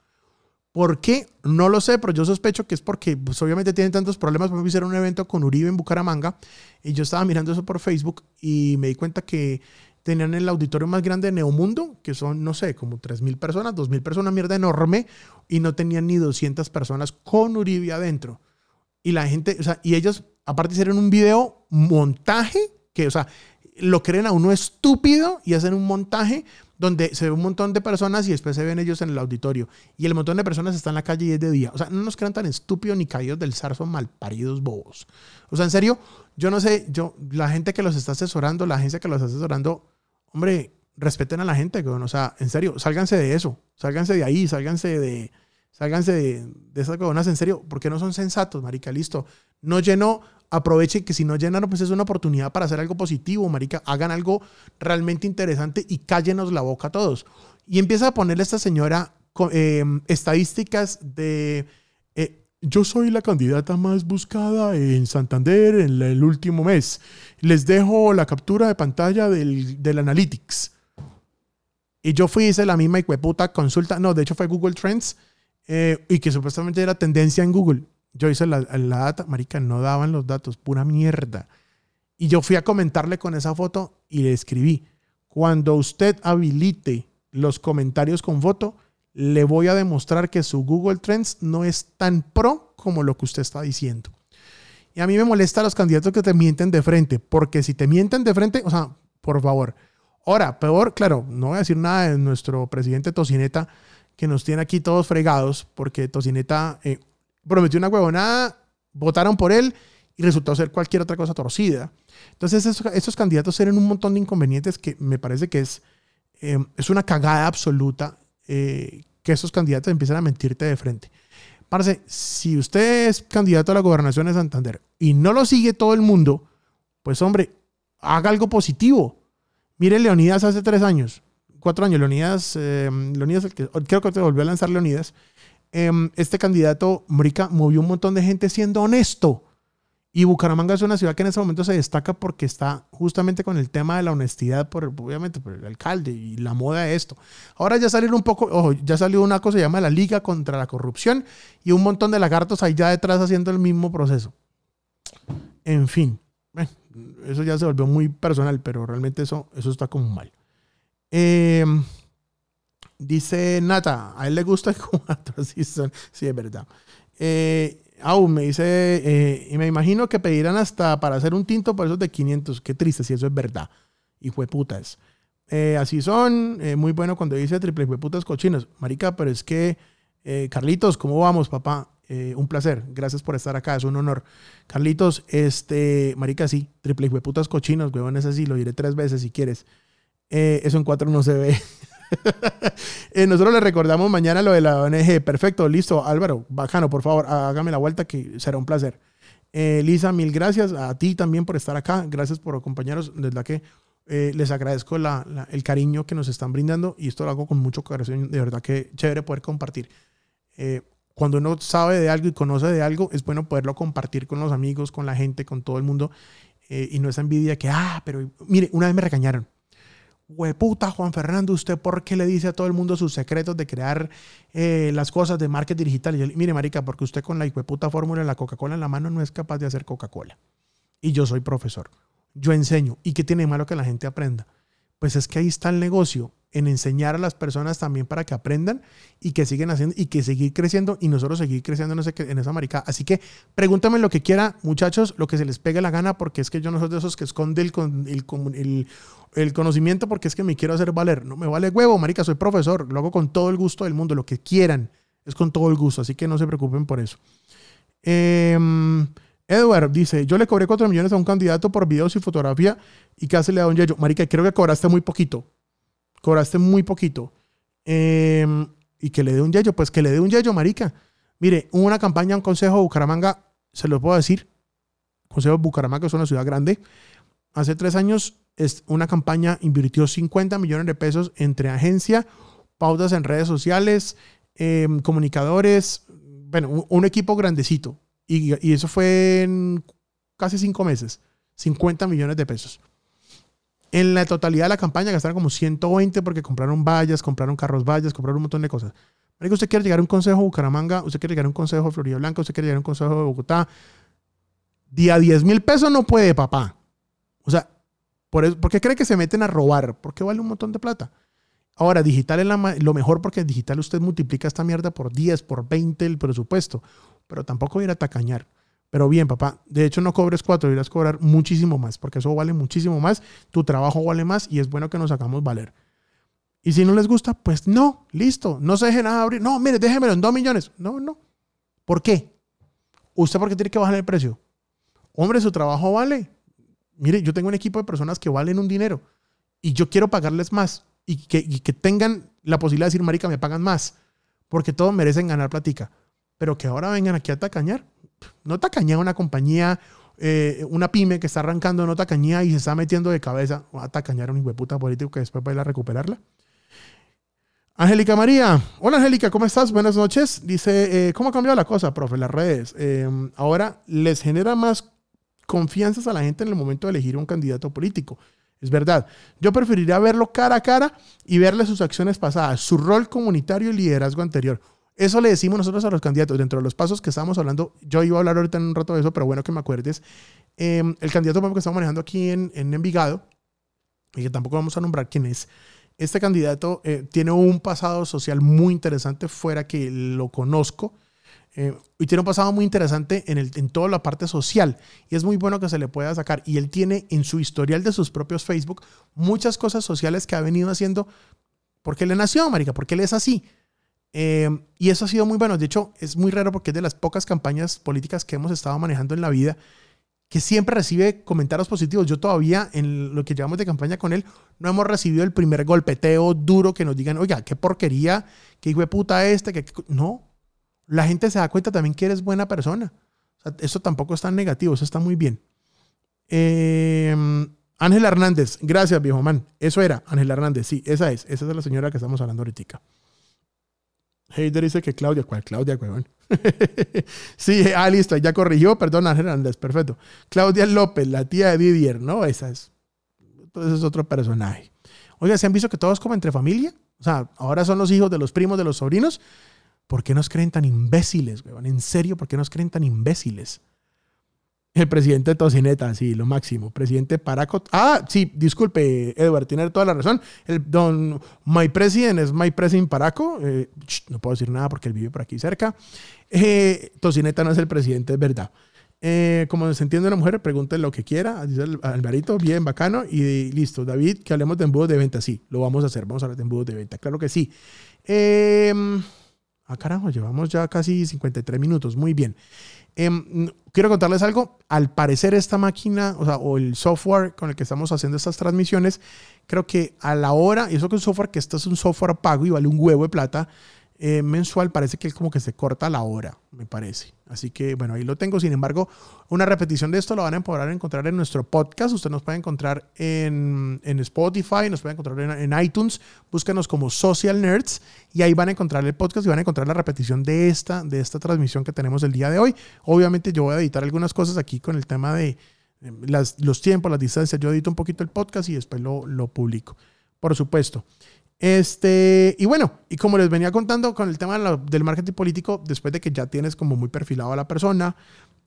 ¿Por qué? No lo sé, pero yo sospecho que es porque pues, obviamente tienen tantos problemas. Por ejemplo, hicieron un evento con Uribe en Bucaramanga y yo estaba mirando eso por Facebook y me di cuenta que tenían el auditorio más grande de Neomundo, que son, no sé, como 3.000 personas, 2.000 personas, mierda enorme, y no tenían ni 200 personas con Uribe adentro. Y la gente, o sea, y ellos aparte hicieron un video montaje, que, o sea, lo creen a uno estúpido y hacen un montaje donde se ve un montón de personas y después se ven ellos en el auditorio. Y el montón de personas está en la calle y es de día. O sea, no nos crean tan estúpidos ni caídos del zarzo malparidos bobos. O sea, en serio, yo no sé, yo, la gente que los está asesorando, la agencia que los está asesorando, hombre, respeten a la gente, weón. o sea, en serio, sálganse de eso, sálganse de ahí, sálganse de, sálganse de, esas cosas, en serio, porque no son sensatos, marica, listo. No llenó, aprovechen que si no llenan, pues es una oportunidad para hacer algo positivo, marica, hagan algo realmente interesante y cállenos la boca a todos. Y empieza a ponerle a esta señora eh, estadísticas de... eh, yo soy la candidata más buscada en Santander en el último mes. Les dejo la captura de pantalla del, del Analytics. Y yo fui, hice la misma puta consulta. No, de hecho fue Google Trends. eh, y que supuestamente era tendencia en Google. Yo hice la, la data, marica, no daban los datos, pura mierda. Y yo fui a comentarle con esa foto y le escribí, cuando usted habilite los comentarios con foto, le voy a demostrar que su Google Trends no es tan pro como lo que usted está diciendo. Y a mí me molesta a los candidatos que te mienten de frente, porque si te mienten de frente, o sea, por favor. Ahora, peor, claro, no voy a decir nada de nuestro presidente Tocineta, que nos tiene aquí todos fregados, porque Tocineta eh, prometió una huevonada, votaron por él y resultó ser cualquier otra cosa torcida. Entonces, esos, estos candidatos tienen un montón de inconvenientes que me parece que es, eh, es una cagada absoluta eh, que esos candidatos empiezan a mentirte de frente. Parce, si usted es candidato a la gobernación de Santander y no lo sigue todo el mundo, pues hombre, haga algo positivo. Mire Leonidas hace tres años, cuatro años, Leonidas, eh, Leonidas el que- creo que te volvió a lanzar Leonidas. Em, este candidato, Morica, movió un montón de gente siendo honesto. Y Bucaramanga es una ciudad que en ese momento se destaca porque está justamente con el tema de la honestidad, por, obviamente por el alcalde y la moda de esto. Ahora ya salieron un poco, ojo, ya salió una cosa que se llama la Liga contra la Corrupción y un montón de lagartos ahí ya detrás haciendo el mismo proceso. En fin, bueno, eso ya se volvió muy personal, pero realmente eso, eso está como mal. Eh, dice Nata, a él le gusta como a otros, sí, son- sí, es verdad. Eh, Au, me dice, eh, y me imagino que pedirán hasta para hacer un tinto por esos de 500. Qué triste si eso es verdad. Hijo de putas. Eh, así son. eh, muy bueno cuando dice triple hijo de putas cochinos. Marica, pero es que, Carlitos, ¿cómo vamos, papá? Un placer. Gracias por estar acá. Es un honor. Carlitos, este, Marica, sí. Triple hijo de putas cochinos, huevón, es así. Lo diré tres veces si quieres. Eso en cuatro no se ve. Eh, nosotros le recordamos mañana lo de la ONG. Perfecto, listo. Álvaro, bacano, por favor, hágame la vuelta que será un placer. Eh, Lisa, mil gracias. A ti también por estar acá. Gracias por acompañarnos. De verdad que eh, les agradezco la- la- el cariño que nos están brindando y esto lo hago con mucho corazón. De verdad que chévere poder compartir. Eh, cuando uno sabe de algo y conoce de algo, es bueno poderlo compartir con los amigos, con la gente, con todo el mundo. eh, y no esa envidia que, ah, pero mire, una vez me regañaron. Hueputa, Juan Fernando, ¿usted por qué le dice a todo el mundo sus secretos de crear eh, las cosas de marketing digital? Y mire, marica, porque usted con la hueputa fórmula de la Coca-Cola en la mano no es capaz de hacer Coca-Cola. Y yo soy profesor. Yo enseño. ¿Y qué tiene de malo que la gente aprenda? Pues es que ahí está el negocio, en enseñar a las personas también para que aprendan y que siguen haciendo y que seguir creciendo y nosotros seguir creciendo en, esa marica. Así que pregúntame lo que quiera, muchachos, lo que se les pegue la gana, porque es que yo no soy de esos que esconde el, el, el, el conocimiento porque es que me quiero hacer valer. No me vale huevo, marica, soy profesor, lo hago con todo el gusto del mundo, lo que quieran, es con todo el gusto, así que no se preocupen por eso. Em, Edward dice, yo le cobré 4 millones a un candidato por videos y fotografía y casi le da un yello. Marica, creo que cobraste muy poquito. Cobraste muy poquito. Em, y que le dé un yello, pues que le dé un yello, marica. Mire, hubo una campaña, un consejo de Bucaramanga, se lo puedo decir, Consejo de Bucaramanga es una ciudad grande. Hace tres años es una campaña invirtió 50 millones de pesos entre agencia, pautas en redes sociales, em, comunicadores, bueno, un equipo grandecito. Y, y eso fue en casi cinco meses, 50 millones de pesos. En la totalidad de la campaña gastaron como 120 porque compraron vallas, compraron carros vallas, compraron un montón de cosas. Marico, usted quiere llegar a un consejo de Bucaramanga, usted quiere llegar a un consejo de Florida Blanca, usted quiere llegar a un consejo de Bogotá. Día 10 mil pesos no puede, papá. O sea, por, eso, ¿por qué cree que se meten a robar? Porque vale un montón de plata. Ahora, digital es la lo mejor porque digital usted multiplica esta mierda por 10, por 20 el presupuesto. Pero tampoco ir a tacañar. Pero bien, papá, de hecho no cobres cuatro, irás a cobrar muchísimo más, porque eso vale muchísimo más, tu trabajo vale más y es bueno que nos hagamos valer. Y si no les gusta, pues no, listo, no se deje nada abrir. No, mire, déjemelo en dos millones. No, no. ¿Por qué? ¿Usted por qué tiene que bajar el precio? Hombre, su trabajo vale. Mire, yo tengo un equipo de personas que valen un dinero y yo quiero pagarles más y que, y que tengan la posibilidad de decir, marica, me pagan más, porque todos merecen ganar platica. Pero que ahora vengan aquí a tacañar. No tacañar una compañía, eh, una pyme que está arrancando, no tacañar y se está metiendo de cabeza a tacañar a un hijueputa político que después va a ir a recuperarla. Angélica María. Hola Angélica, ¿cómo estás? Buenas noches. Dice, eh, ¿cómo ha cambiado la cosa, profe? Las redes. Eh, ahora les genera más confianzas a la gente en el momento de elegir un candidato político. Es verdad. Yo preferiría verlo cara a cara y verle sus acciones pasadas, su rol comunitario y liderazgo anterior. Eso le decimos nosotros a los candidatos. Dentro de los pasos que estábamos hablando, yo iba a hablar ahorita en un rato de eso, pero bueno que me acuerdes. Eh, el candidato que estamos manejando aquí en, en Envigado, y que tampoco vamos a nombrar quién es, este candidato eh, tiene un pasado social muy interesante fuera que lo conozco. Eh, y tiene un pasado muy interesante en, el, en toda la parte social. Y es muy bueno que se le pueda sacar. Y él tiene en su historial de sus propios Facebook muchas cosas sociales que ha venido haciendo porque le nació, marica, porque él es así. Eh, y eso ha sido muy bueno. De hecho, es muy raro porque es de las pocas campañas políticas que hemos estado manejando en la vida que siempre recibe comentarios positivos. Yo todavía, en lo que llevamos de campaña con él, no hemos recibido el primer golpeteo duro que nos digan, oiga, qué porquería, qué hijo de puta este, que no. La gente se da cuenta también que eres buena persona. Eso tampoco es tan negativo, eso está muy bien. Eh, Ángela Hernández, gracias, viejo man. Eso era, Ángela Hernández, sí, esa es, esa es la señora que estamos hablando ahorita. Heider dice que Claudia, ¿cuál Claudia, weón? sí, ah, listo, ya corrigió, perdón, Hernández, perfecto. Claudia López, la tía de Didier, ¿no? Esa es, ese es otro personaje. Oiga, ¿se han visto que todos como entre familia? O sea, ahora son los hijos de los primos, de los sobrinos. ¿Por qué nos creen tan imbéciles, weón? En serio, ¿por qué nos creen tan imbéciles? El presidente Tocineta, sí, lo máximo. Presidente Paraco. Ah, sí, disculpe, Edward, tiene toda la razón. El don My President es My President Paraco. Eh, no puedo decir nada porque él vive por aquí cerca. Eh, Tocineta no es el presidente, es verdad. Eh, como se entiende una mujer, pregunte lo que quiera. Dice Alvarito, bien, bacano. Y listo, David, que hablemos de embudos de venta. Sí, lo vamos a hacer. Vamos a hablar de embudos de venta. Claro que sí. Eh, ah, carajo, llevamos ya casi 53 minutos. Muy bien. Eh, quiero contarles algo. Al parecer esta máquina, o o el software con el que estamos haciendo estas transmisiones, creo que a la hora, y eso que es un software que esto es un software pago y vale un huevo de plata, eh, mensual, parece que como que se corta la hora, me parece. Así que bueno, ahí lo tengo. Sin embargo, una repetición de esto lo van a poder encontrar en nuestro podcast. Usted nos puede encontrar en, en Spotify, nos puede encontrar en, iTunes. Búscanos como Social Nerds y ahí van a encontrar el podcast y van a encontrar la repetición de esta, de esta transmisión que tenemos el día de hoy. Obviamente yo voy a editar algunas cosas aquí con el tema de las, los tiempos, las distancias. Yo edito un poquito el podcast y después lo, lo publico. Por supuesto. Este, y bueno, y como les venía contando con el tema del marketing político, después de que ya tienes como muy perfilado a la persona,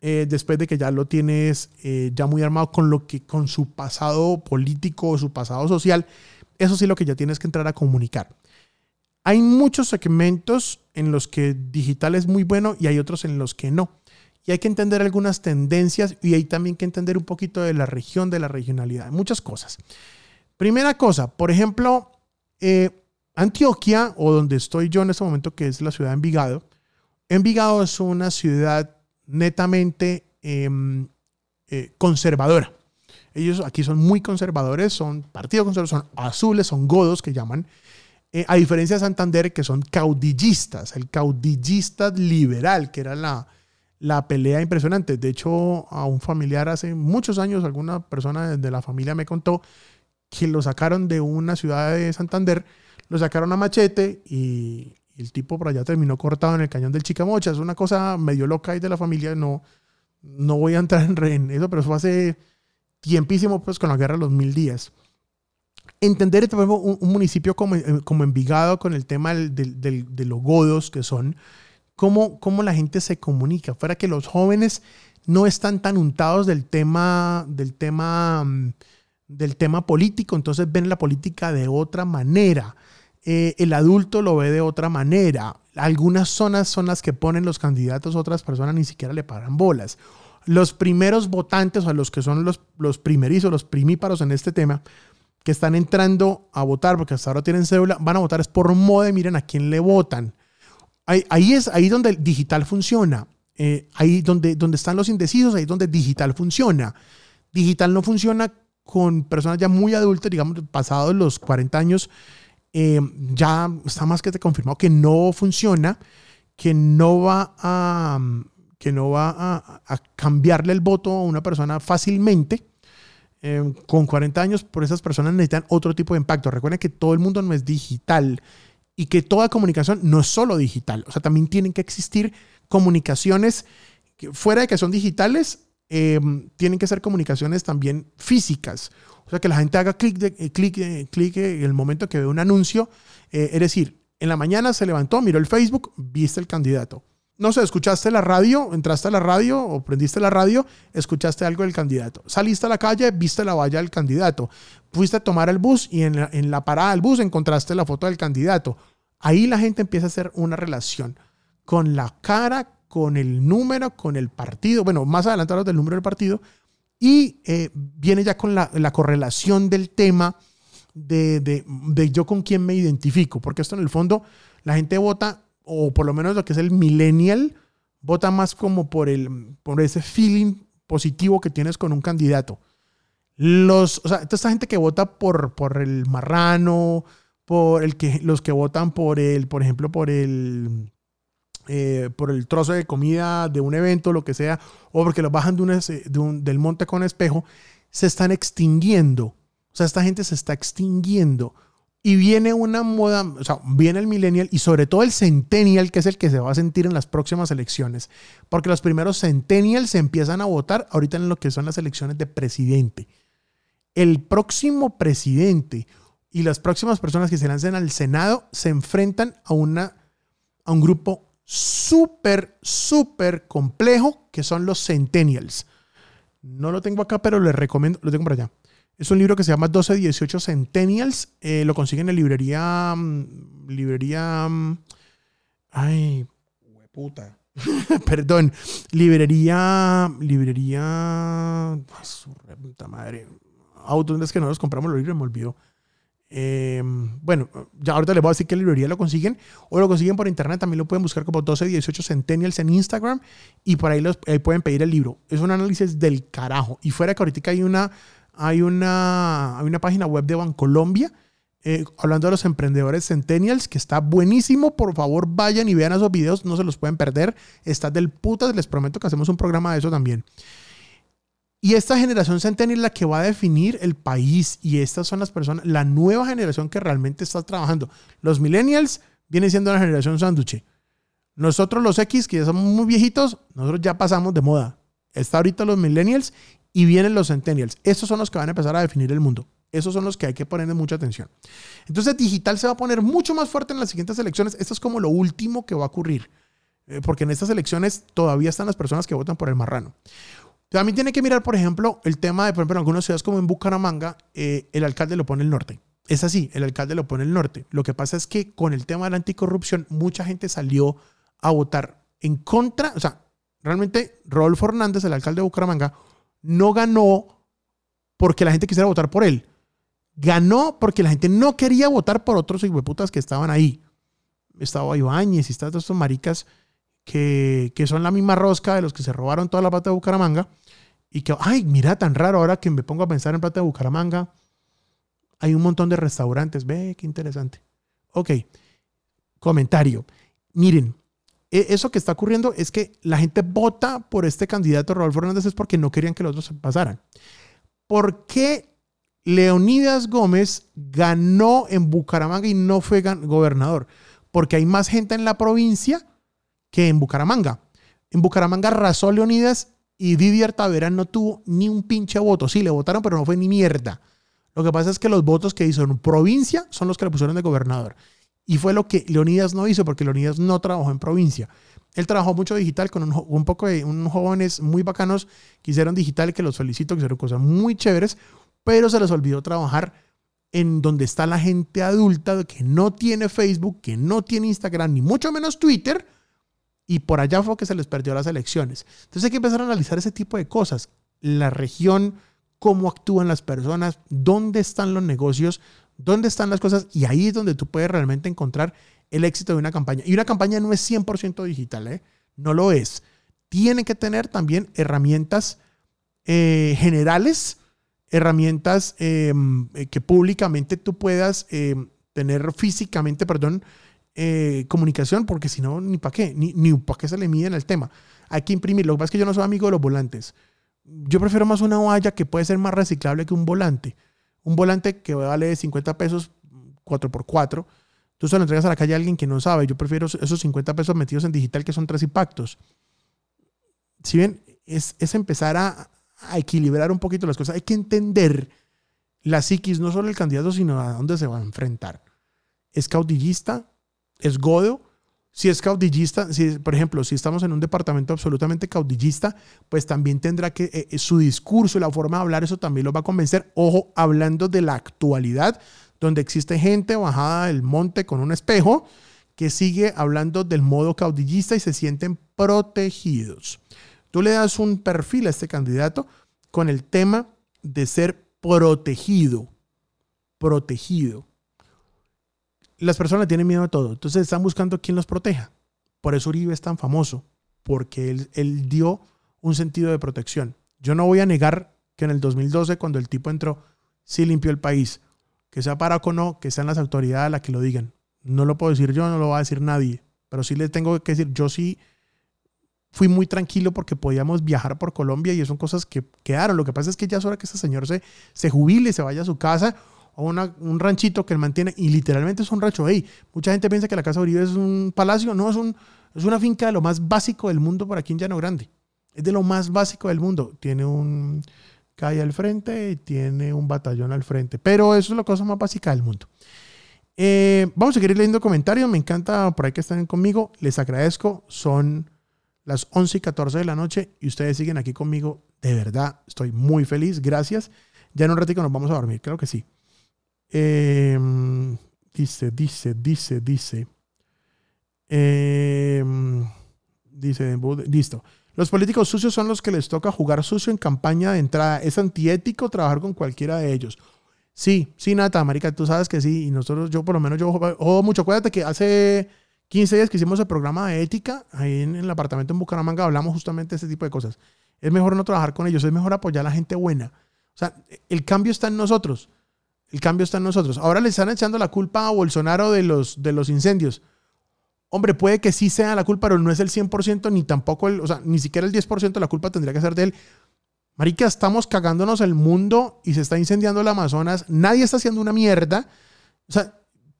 eh, después de que ya lo tienes eh, ya muy armado con lo que, con su pasado político, su pasado social, eso sí lo que ya tienes que entrar a comunicar. Hay muchos segmentos en los que digital es muy bueno y hay otros en los que no. Y hay que entender algunas tendencias y hay también que entender un poquito de la región, de la regionalidad, muchas cosas. Primera cosa, por ejemplo, eh, Antioquia, o donde estoy yo en este momento, que es la ciudad de Envigado. Envigado es una ciudad netamente eh, eh, conservadora. Ellos aquí son muy conservadores, son partidos conservadores, son azules, son godos que llaman. Eh, a diferencia de Santander, que son caudillistas, el caudillista liberal, que era la, la pelea impresionante. De hecho, a un familiar hace muchos años, alguna persona de la familia me contó que lo sacaron de una ciudad de Santander, lo sacaron a machete y, el tipo por allá terminó cortado en el cañón del Chicamocha. Es una cosa medio loca ahí de la familia, no, no voy a entrar en, eso, pero eso hace tiempísimo, pues con la guerra de los mil días. Entender un, un municipio como, eh, como Envigado con el tema de los godos que son, cómo, cómo la gente se comunica, fuera que los jóvenes no están tan untados del tema, del tema, mm, del tema político, entonces ven la política de otra manera. Eh, el adulto lo ve de otra manera. Algunas zonas son las que ponen los candidatos, otras personas ni siquiera le paran bolas. Los primeros votantes, o los que son los, los primerizos, los primíparos en este tema, que están entrando a votar, porque hasta ahora tienen cédula, van a votar es por moda y miren a quién le votan. Ahí, es ahí donde el digital funciona. Eh, ahí donde, donde están los indecisos, ahí donde digital funciona. Digital no funciona con personas ya muy adultas, digamos, pasados los 40 años, eh, ya está más que te confirmado que no funciona, que no va a, que no va a, cambiarle el voto a una persona fácilmente. Eh, con 40 años, por esas personas necesitan otro tipo de impacto. Recuerden que todo el mundo no es digital y que toda comunicación no es solo digital. O sea, también tienen que existir comunicaciones fuera de que son digitales, eh, tienen que ser comunicaciones también físicas. O sea, que la gente haga clic, eh, clic, eh, clic en el momento que ve un anuncio. Eh, es decir, en la mañana se levantó, miró el Facebook, viste el candidato. No sé, escuchaste la radio, entraste a la radio o prendiste la radio, escuchaste algo del candidato. Saliste a la calle, viste la valla del candidato. Fuiste a tomar el bus y en la, en la parada del bus encontraste la foto del candidato. Ahí la gente empieza a hacer una relación con la cara, con el número, con el partido. Bueno, más adelante hablo del número del partido, y eh, viene ya con la, correlación del tema de, de, yo con quién me identifico, porque esto en el fondo la gente vota, o por lo menos lo que es el millennial, vota más como por, el, por ese feeling positivo que tienes con un candidato. Los, o sea, toda esta gente que vota por, por el marrano, por el que, los que votan por el, por ejemplo, por el, eh, por el trozo de comida de un evento, lo que sea, o porque los bajan de del monte con espejo, se están extinguiendo. O sea, esta gente se está extinguiendo. Y viene una moda, o sea, viene el millennial y sobre todo el centennial, que es el que se va a sentir en las próximas elecciones. Porque los primeros centennials se empiezan a votar ahorita en lo que son las elecciones de presidente. El próximo presidente y las próximas personas que se lancen al Senado se enfrentan a, una, a un grupo súper, súper complejo que son los Centennials. No lo tengo acá, pero les recomiendo, lo tengo por allá. Es un libro que se llama 1218 Centennials. Eh, lo consiguen en librería. Mm, librería. Mm, ay, puta. Perdón. Librería. Librería. Ay, su puta madre. Autos, es que no los compramos los libros, me olvidó. Eh, bueno, ya ahorita les voy a decir qué librería lo consiguen o lo consiguen por internet. También lo pueden buscar como 1218 Centennials en Instagram y por ahí, los, pueden pedir el libro. Es un análisis del carajo. Y fuera que ahorita hay una, hay una, hay una página web de Bancolombia eh, hablando de los emprendedores Centennials que está buenísimo. Por favor, vayan y vean esos videos, no se los pueden perder. Está del putas, les prometo que hacemos un programa de eso también. Y esta generación centennial es la que va a definir el país y estas son las personas, la nueva generación que realmente está trabajando. Los millennials vienen siendo la generación sándwich. Nosotros los X, que ya somos muy viejitos, nosotros ya pasamos de moda. Está ahorita los millennials y vienen los centennials. Estos son los que van a empezar a definir el mundo. Esos son los que hay que ponerle mucha atención. Entonces, digital se va a poner mucho más fuerte en las siguientes elecciones. Esto es como lo último que va a ocurrir. Eh, porque en estas elecciones todavía están las personas que votan por el marrano. También tiene que mirar, por ejemplo, el tema de, por ejemplo, en algunas ciudades como en Bucaramanga, eh, el alcalde lo pone el norte. Es así, el alcalde lo pone el norte. Lo que pasa es que con el tema de la anticorrupción, mucha gente salió a votar en contra. O sea, realmente Rodolfo Hernández, el alcalde de Bucaramanga, no ganó porque la gente quisiera votar por él. Ganó porque la gente no quería votar por otros putas que estaban ahí. Estaba Ibáñez y estaban todos estos maricas que, son la misma rosca de los que se robaron toda la plata de Bucaramanga. Y que, ay, mira, tan raro ahora que me pongo a pensar en plata de Bucaramanga. Hay un montón de restaurantes. Ve, qué interesante. Ok. Comentario. Miren, e- eso que está ocurriendo es que la gente vota por este candidato Rodolfo Hernández es porque no querían que los otros pasaran. ¿Por qué Leonidas Gómez ganó en Bucaramanga y no fue gobernador? Porque hay más gente en la provincia que en Bucaramanga. En Bucaramanga arrasó Leonidas y Didier Tavera no tuvo ni un pinche voto. Sí, le votaron, pero no fue ni mierda. Lo que pasa es que los votos que hizo en provincia son los que le pusieron de gobernador. Y fue lo que Leonidas no hizo, porque Leonidas no trabajó en provincia. Él trabajó mucho digital con un, un poco de unos jóvenes muy bacanos que hicieron digital, que los felicito, que hicieron cosas muy chéveres, pero se les olvidó trabajar en donde está la gente adulta que no tiene Facebook, que no tiene Instagram, ni mucho menos Twitter, y por allá fue que se les perdió las elecciones. Entonces hay que empezar a analizar ese tipo de cosas. La región, cómo actúan las personas, dónde están los negocios, dónde están las cosas, y ahí es donde tú puedes realmente encontrar el éxito de una campaña. Y una campaña no es 100% digital, ¿eh? no lo es. Tiene que tener también herramientas eh, generales, herramientas eh, que públicamente tú puedas eh, tener físicamente, perdón, eh, comunicación, porque si no, ni para qué, ni, ni para qué se le miden el tema. Hay que imprimir. Lo que pasa es que yo no soy amigo de los volantes. Yo prefiero más una valla que puede ser más reciclable que un volante. Un volante que vale 50 pesos 4x4. Tú se lo entregas a la calle a alguien que no sabe. Yo prefiero esos 50 pesos metidos en digital que son tres impactos. Si bien es, es empezar a, a equilibrar un poquito las cosas, hay que entender la psiquis, no solo el candidato, sino a dónde se va a enfrentar. ¿Es caudillista? ¿Es godo? Si es caudillista, si, por ejemplo, si estamos en un departamento absolutamente caudillista, pues también tendrá que eh, eh, su discurso, la forma de hablar, eso también lo va a convencer. Ojo, hablando de la actualidad, donde existe gente bajada del monte con un espejo que sigue hablando del modo caudillista y se sienten protegidos. Tú le das un perfil a este candidato con el tema de ser protegido. Protegido. Las personas tienen miedo a todo, entonces están buscando quién los proteja. Por eso Uribe es tan famoso, porque él, dio un sentido de protección. Yo no voy a negar que en el 2012, cuando el tipo entró, sí limpió el país. Que sea Paraco o no, que sean las autoridades las que lo digan. No lo puedo decir yo, no lo va a decir nadie. Pero sí le tengo que decir, yo sí fui muy tranquilo porque podíamos viajar por Colombia y son cosas que quedaron. Lo que pasa es que ya es hora que ese señor se, se jubile, se vaya a su casa una, un ranchito que él mantiene y literalmente es un rancho. Hey, mucha gente piensa que la Casa Uribe es un palacio. No, es, un, es una finca de lo más básico del mundo por aquí en Llano Grande. Es de lo más básico del mundo. Tiene un calle al frente y tiene un batallón al frente. Pero eso es la cosa más básica del mundo. Eh, vamos a seguir leyendo comentarios. Me encanta por ahí que están conmigo. Les agradezco. Son las 11 y 14 de la noche y ustedes siguen aquí conmigo. De verdad, estoy muy feliz. Gracias. Ya en un ratito nos vamos a dormir. Creo que sí. Eh, dice, dice, dice, dice. Eh, dice, listo. Los políticos sucios son los que les toca jugar sucio en campaña de entrada. Es antiético trabajar con cualquiera de ellos. Sí, sí, Nata, marica, tú sabes que sí. Y nosotros, yo por lo menos, yo jodo mucho. Acuérdate que hace 15 días que hicimos el programa de ética, ahí en el apartamento en Bucaramanga, hablamos justamente de ese tipo de cosas. Es mejor no trabajar con ellos, es mejor apoyar a la gente buena. O sea, el cambio está en nosotros. El cambio está en nosotros. Ahora le están echando la culpa a Bolsonaro de los, de los incendios. Hombre, puede que sí sea la culpa, pero no es el 100% ni tampoco el, o sea, ni siquiera el 10% de la culpa tendría que ser de él. Marica, estamos cagándonos el mundo y se está incendiando el Amazonas. Nadie está haciendo una mierda. O sea,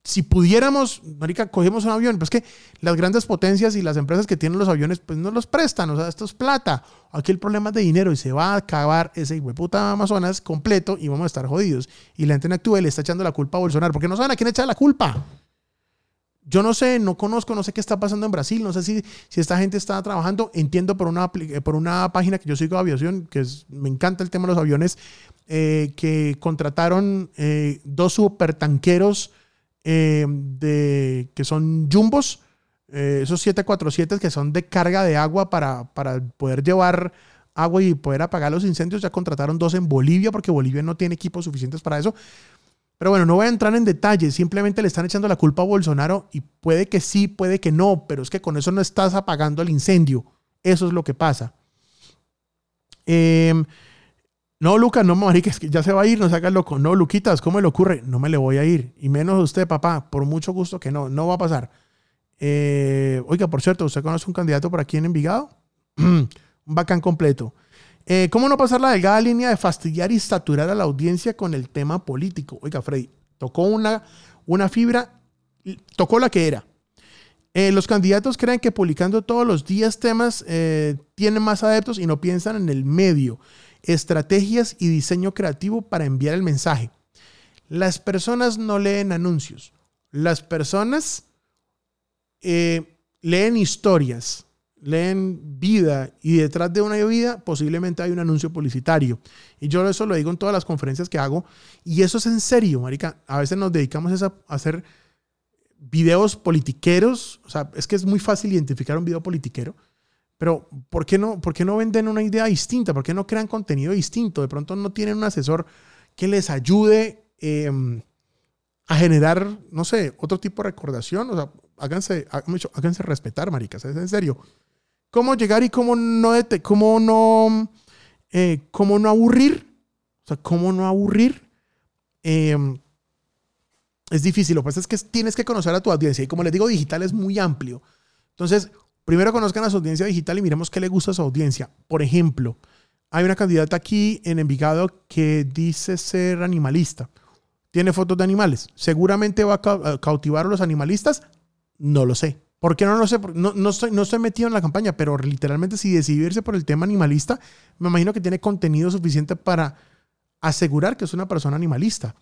si pudiéramos, marica, cogemos un avión, pues que las grandes potencias y las empresas que tienen los aviones, pues no los prestan, o sea, esto es plata. Aquí el problema es de dinero y se va a acabar ese puta Amazonas completo y vamos a estar jodidos. Y la gente no actúa le está echando la culpa a Bolsonaro, porque no saben a quién echar la culpa. Yo no sé, no conozco, no sé qué está pasando en Brasil, no sé si, si esta gente está trabajando. Entiendo por una, por una página que yo sigo de aviación, que es, me encanta el tema de los aviones, eh, que contrataron eh, dos supertanqueros eh, de, que son jumbos, eh, esos 747 que son de carga de agua para, para poder llevar agua y poder apagar los incendios. Ya contrataron dos en Bolivia porque Bolivia no tiene equipos suficientes para eso. Pero bueno, no voy a entrar en detalles, simplemente le están echando la culpa a Bolsonaro y puede que sí, puede que no, pero es que con eso no estás apagando el incendio. Eso es lo que pasa. Eh, no, Lucas, no, marica, que ya se va a ir, no se loco. No, Luquitas, ¿cómo le ocurre? No me le voy a ir. Y menos usted, papá, por mucho gusto que no, no va a pasar. Eh, oiga, por cierto, ¿usted conoce un candidato por aquí en Envigado? un bacán completo. Eh, ¿Cómo no pasar la delgada línea de fastidiar y saturar a la audiencia con el tema político? Oiga, Freddy, tocó una, una fibra, tocó la que era. Eh, los candidatos creen que publicando todos los días temas tienen más adeptos y no piensan en el medio, estrategias y diseño creativo para enviar el mensaje. Las personas no leen anuncios. Las personas eh, leen historias, leen vida y detrás de una vida posiblemente hay un anuncio publicitario. Y yo eso lo digo en todas las conferencias que hago. Y eso es en serio, Marica. A veces nos dedicamos a hacer videos politiqueros. O sea, es que es muy fácil identificar un video politiquero. Pero ¿por qué, no, ¿por qué no venden una idea distinta? ¿Por qué no crean contenido distinto? De pronto no tienen un asesor que les ayude em, a generar, no sé, otro tipo de recordación. O sea, háganse, háganse respetar, maricas, en serio. ¿Cómo llegar y cómo no, cómo no, eh, cómo no aburrir? O sea, ¿cómo no aburrir? Em, es difícil. Lo que pasa es que tienes que conocer a tu audiencia. Y como les digo, digital es muy amplio. Entonces, primero conozcan a su audiencia digital y miremos qué le gusta a su audiencia. Por ejemplo, hay una candidata aquí en Envigado que dice ser animalista. Tiene fotos de animales. Seguramente va a cautivar a los animalistas no lo sé. ¿Por qué no lo sé? No, no, estoy, no estoy metido en la campaña, pero literalmente si decidirse por el tema animalista, me imagino que tiene contenido suficiente para asegurar que es una persona animalista.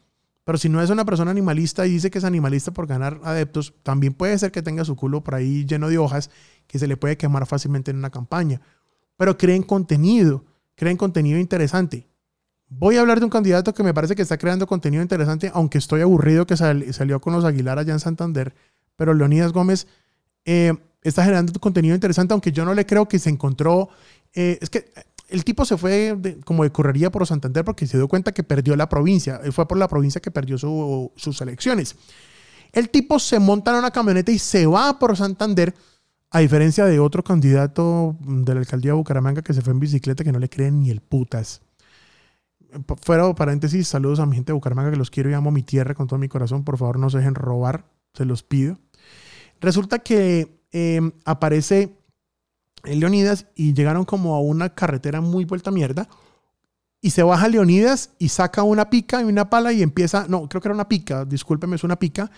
Pero si no es una persona animalista y dice que es animalista por ganar adeptos, también puede ser que tenga su culo por ahí lleno de hojas que se le puede quemar fácilmente en una campaña. Pero creen contenido, creen contenido interesante. Voy a hablar de un candidato que me parece que está creando contenido interesante, aunque estoy aburrido que salió con los Aguilar allá en Santander pero Leonidas Gómez eh, está generando contenido interesante, aunque yo no le creo que se encontró. Eh, es que el tipo se fue como de correría por Santander porque se dio cuenta que perdió la provincia. Fue por la provincia que perdió sus elecciones. El tipo se monta en una camioneta y se va por Santander, a diferencia de otro candidato de la alcaldía de Bucaramanga que se fue en bicicleta que no le creen ni el putas. Fuera paréntesis, saludos a mi gente de Bucaramanga que los quiero y amo mi tierra con todo mi corazón. Por favor, no se dejen robar, se los pido. Resulta que em, aparece Leonidas y llegaron como a una carretera muy vuelta mierda. Y se baja Leonidas y saca una pica y una pala y empieza, no, creo que era una pica, discúlpeme, es una pica.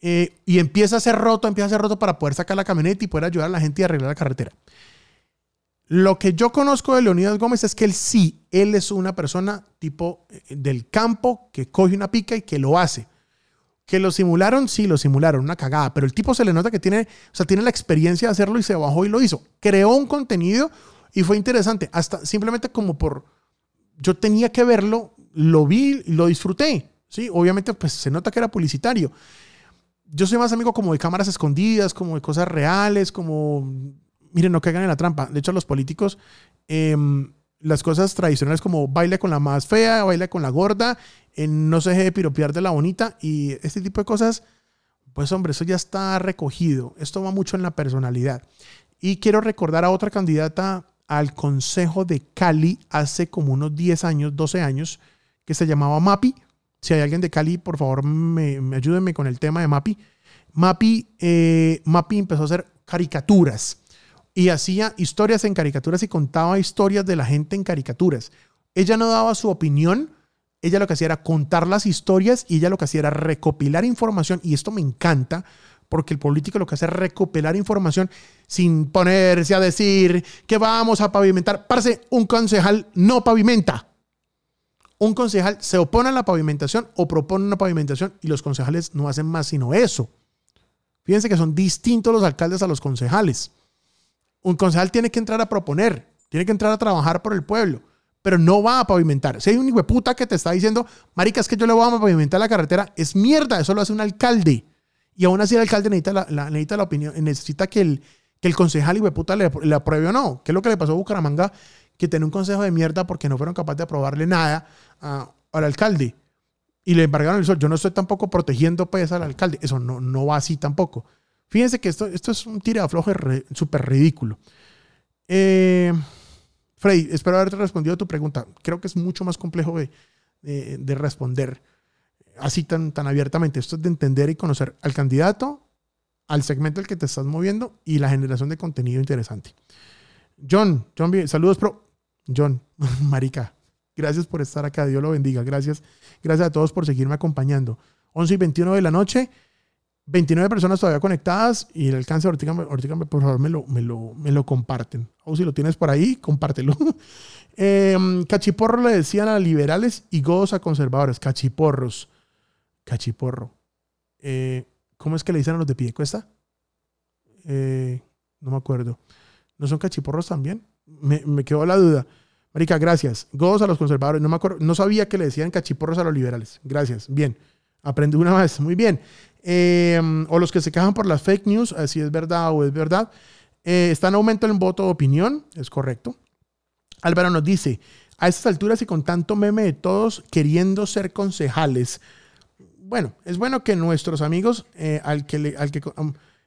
Eh, y empieza a ser roto, empieza a ser roto para poder sacar la camioneta y poder ayudar a la gente a arreglar la carretera. Lo que yo conozco de Leonidas Gómez es que él sí, él es una persona tipo eh, del campo que coge una pica y que lo hace. Que lo simularon, sí, lo simularon, una cagada, pero el tipo se le nota que tiene, o sea, tiene la experiencia de hacerlo y se bajó y lo hizo. Creó un contenido y fue interesante, hasta simplemente como por, yo tenía que verlo, lo vi lo disfruté, ¿sí? Obviamente, pues se nota que era publicitario. Yo soy más amigo como de cámaras escondidas, como de cosas reales, como, miren, no caigan en la trampa. De hecho, los políticos... Eh, las cosas tradicionales como baile con la más fea, baile con la gorda, no se deje de piropear de la bonita y este tipo de cosas, pues hombre, eso ya está recogido. Esto va mucho en la personalidad. Y quiero recordar a otra candidata al Consejo de Cali hace como unos 10 años, 12 años, que se llamaba Mapi. Si hay alguien de Cali, por favor, me, me ayúdenme con el tema de Mapi. Mapi, eh, Mapi empezó a hacer caricaturas y hacía historias en caricaturas y contaba historias de la gente en caricaturas. Ella no daba su opinión, ella lo que hacía era contar las historias y ella lo que hacía era recopilar información y esto me encanta porque el político lo que hace es recopilar información sin ponerse a decir que vamos a pavimentar. Parece, un concejal no pavimenta. Un concejal se opone a la pavimentación o propone una pavimentación y los concejales no hacen más sino eso. Fíjense que son distintos los alcaldes a los concejales. Un concejal tiene que entrar a proponer, tiene que entrar a trabajar por el pueblo, pero no va a pavimentar. Si hay un hijo que te está diciendo, marica, es que yo le voy a pavimentar la carretera, es mierda, eso lo hace un alcalde. Y aún así el alcalde necesita la, necesita la opinión, necesita que el, que el concejal hijo le, apruebe o no. ¿Qué es lo que le pasó a Bucaramanga? Que tiene un consejo de mierda porque no fueron capaces de aprobarle nada al alcalde. Y le embargaron el sol. Yo no estoy tampoco protegiendo pues al alcalde. Eso no, no va así tampoco. Fíjense que esto, esto es un tirafloje súper ridículo. Eh, Frey, espero haberte respondido a tu pregunta. Creo que es mucho más complejo de, responder así tan, tan abiertamente. Esto es de entender y conocer al candidato, al segmento al que te estás moviendo y la generación de contenido interesante. John, John, saludos, pro. John, Marica, gracias por estar acá. Dios lo bendiga. Gracias. Gracias a todos por seguirme acompañando. 11 y 21 de la noche. 29 personas todavía conectadas y el alcance, ahorita, ahorita por favor me lo, me lo, me lo comparten. O si lo tienes por ahí, compártelo. Em, cachiporro le decían a liberales y godos a conservadores. Cachiporros. Cachiporro. Eh, ¿Cómo es que le dicen a los de pie cuesta? Eh, no me acuerdo. ¿No son cachiporros también? Me, me quedó la duda. Marica, gracias. Godos a los conservadores. No me acuerdo. No sabía que le decían cachiporros a los liberales. Gracias. Bien. Aprendí una vez. Muy bien. Em, o los que se quejan por las fake news, si es verdad o es verdad. Eh, está en aumento el voto de opinión. Es correcto. Álvaro nos dice, a estas alturas y con tanto meme de todos queriendo ser concejales, bueno, es bueno que nuestros amigos, eh, al que, al que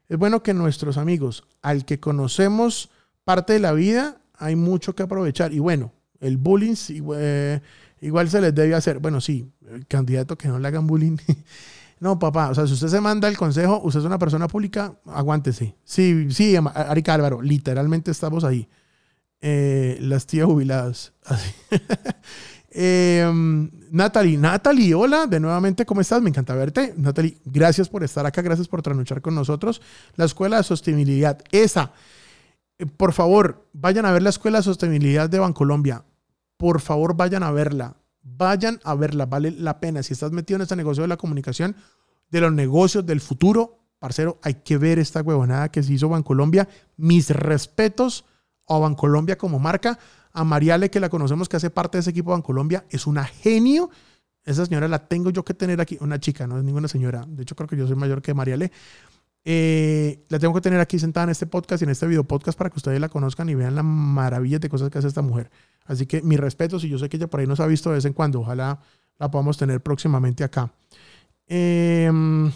es bueno que nuestros amigos, al que conocemos parte de la vida, hay mucho que aprovechar. Y bueno, el bullying eh, igual se les debe hacer. Bueno, sí, el candidato que no le hagan bullying. No, papá, o sea, si usted se manda el consejo, usted es una persona pública, aguántese. Sí, sí, Arica Álvaro, literalmente estamos ahí. Eh, las tías jubiladas. eh, Natalie, Natalie, hola, de nuevamente, ¿cómo estás? Me encanta verte. Natalie, gracias por estar acá, gracias por trasnochar con nosotros. La Escuela de Sostenibilidad, esa. Eh, por favor, vayan a ver la Escuela de Sostenibilidad de Bancolombia. Por favor, vayan a verla. Vayan a verla, vale la pena. Si estás metido en este negocio de la comunicación, de los negocios del futuro, parcero, hay que ver esta huevonada que se hizo Bancolombia. Mis respetos a Bancolombia como marca. A Mariale, que la conocemos, que hace parte de ese equipo Bancolombia, es una genio. Esa señora la tengo yo que tener aquí, una chica, no es ninguna señora. De hecho, creo que yo soy mayor que Mariale. Eh, la tengo que tener aquí sentada en este podcast y en este video podcast para que ustedes la conozcan y vean la maravilla de cosas que hace esta mujer. Así que mi respeto, si yo sé que ella por ahí nos ha visto de vez en cuando, ojalá la podamos tener próximamente acá. Em,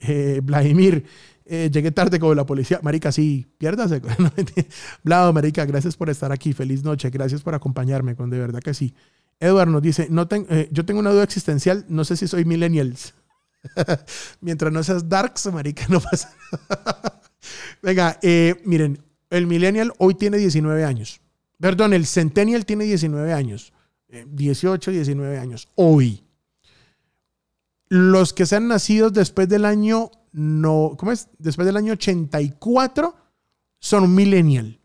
eh, Vladimir, eh, llegué tarde con la policía. Marica, sí, piérdase. Blado, Marica, gracias por estar aquí. Feliz noche. Gracias por acompañarme, con de verdad que sí. Edward nos dice, no yo tengo una duda existencial, no sé si soy millennials. Mientras no seas darks, marica, no pasa Venga, miren, el millennial hoy tiene 19 años. Perdón, el centennial tiene 19 años. 18, 19 años. Hoy. Los que sean nacidos después del año no, ¿cómo es? Después del año 84 son millennial.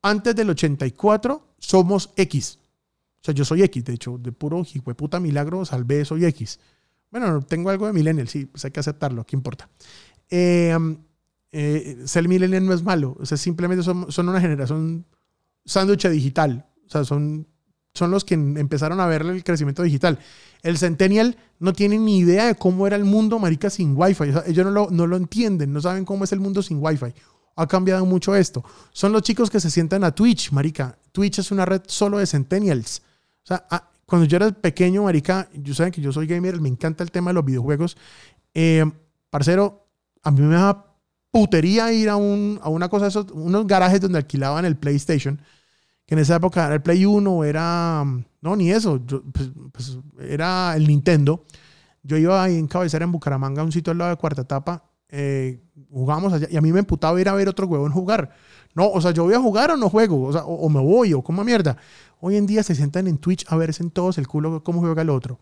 Antes del 84 somos X. O sea, yo soy X, de hecho, de puro puta milagro salvé, soy X. Bueno, tengo algo de millennial, sí, pues hay que aceptarlo, ¿qué importa? Eh, eh, ser millennial no es malo, o sea, simplemente son, son una generación sándwich digital. O sea, son, son los que empezaron a ver el crecimiento digital. El Centennial no tiene ni idea de cómo era el mundo, marica, sin Wi-Fi. ellos no lo, no lo entienden, no saben cómo es el mundo sin Wi-Fi. Ha cambiado mucho esto. Son los chicos que se sientan a Twitch, marica. Twitch es una red solo de Centennials. O sea, ah, cuando yo era pequeño, marica, yo saben que yo soy gamer, me encanta el tema de los videojuegos. Eh, parcero, a mí me da putería ir a, un, a una cosa, esos, unos garajes donde alquilaban el PlayStation que en esa época era el Play 1, era, no, ni eso, pues, pues, era el Nintendo. Yo iba ahí en cabecera en Bucaramanga, un sitio al lado de Cuarta Etapa, eh, jugamos allá y a mí me emputaba ir a ver otro en jugar. No, o sea, yo voy a jugar o no juego, o, sea, o, me voy, o como mierda. Hoy en día se sientan en Twitch a verse en todos el culo cómo juega el otro.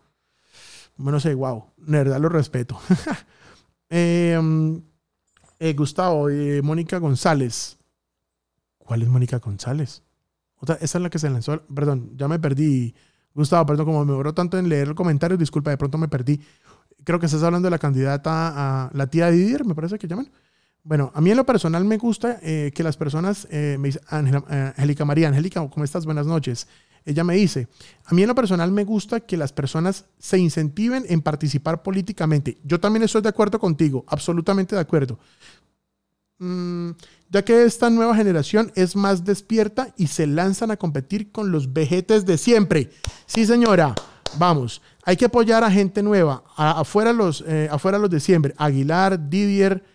Bueno, sé, wow, verdad lo respeto. Em, eh, Gustavo, eh, Mónica González. ¿Cuál es Mónica González? esa es la que se lanzó. Perdón, ya me perdí. Gustavo, perdón, como me borró tanto en leer el comentario, disculpa, de pronto me perdí. Creo que estás hablando de la candidata a la tía Didier, me parece que llaman. Bueno, a mí en lo personal me gusta eh, que las personas, eh, me dice Angélica María, Angélica, ¿cómo estás? Buenas noches. Ella me dice, a mí en lo personal me gusta que las personas se incentiven en participar políticamente. Yo también estoy de acuerdo contigo, absolutamente de acuerdo. Mm, ya que esta nueva generación es más despierta y se lanzan a competir con los vejetes de siempre. Sí, señora, vamos, hay que apoyar a gente nueva, afuera, los, eh, afuera los de siempre, Aguilar, Didier,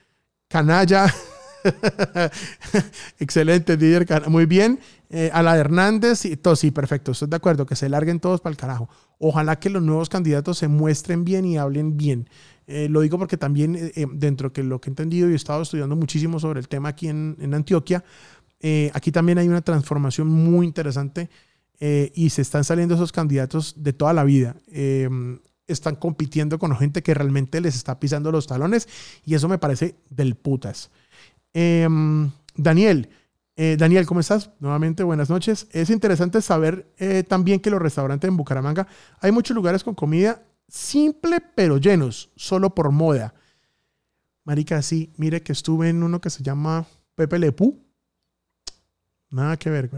Canalla. Excelente, Didier, muy bien. Eh, a la de Hernández, y todo, sí, perfecto, estoy de acuerdo, que se larguen todos para el carajo. Ojalá que los nuevos candidatos se muestren bien y hablen bien. Eh, lo digo porque también eh, dentro de lo que he entendido y he estado estudiando muchísimo sobre el tema aquí en, en Antioquia, aquí también hay una transformación muy interesante y se están saliendo esos candidatos de toda la vida están compitiendo con gente que realmente les está pisando los talones y eso me parece del putas. Em, Daniel, eh, Daniel, ¿cómo estás? Nuevamente, buenas noches. Es interesante saber eh, también que los restaurantes en Bucaramanga hay muchos lugares con comida simple pero llenos, solo por moda. Marica, sí, mire que estuve en uno que se llama Pepe Lepú. Nada que ver,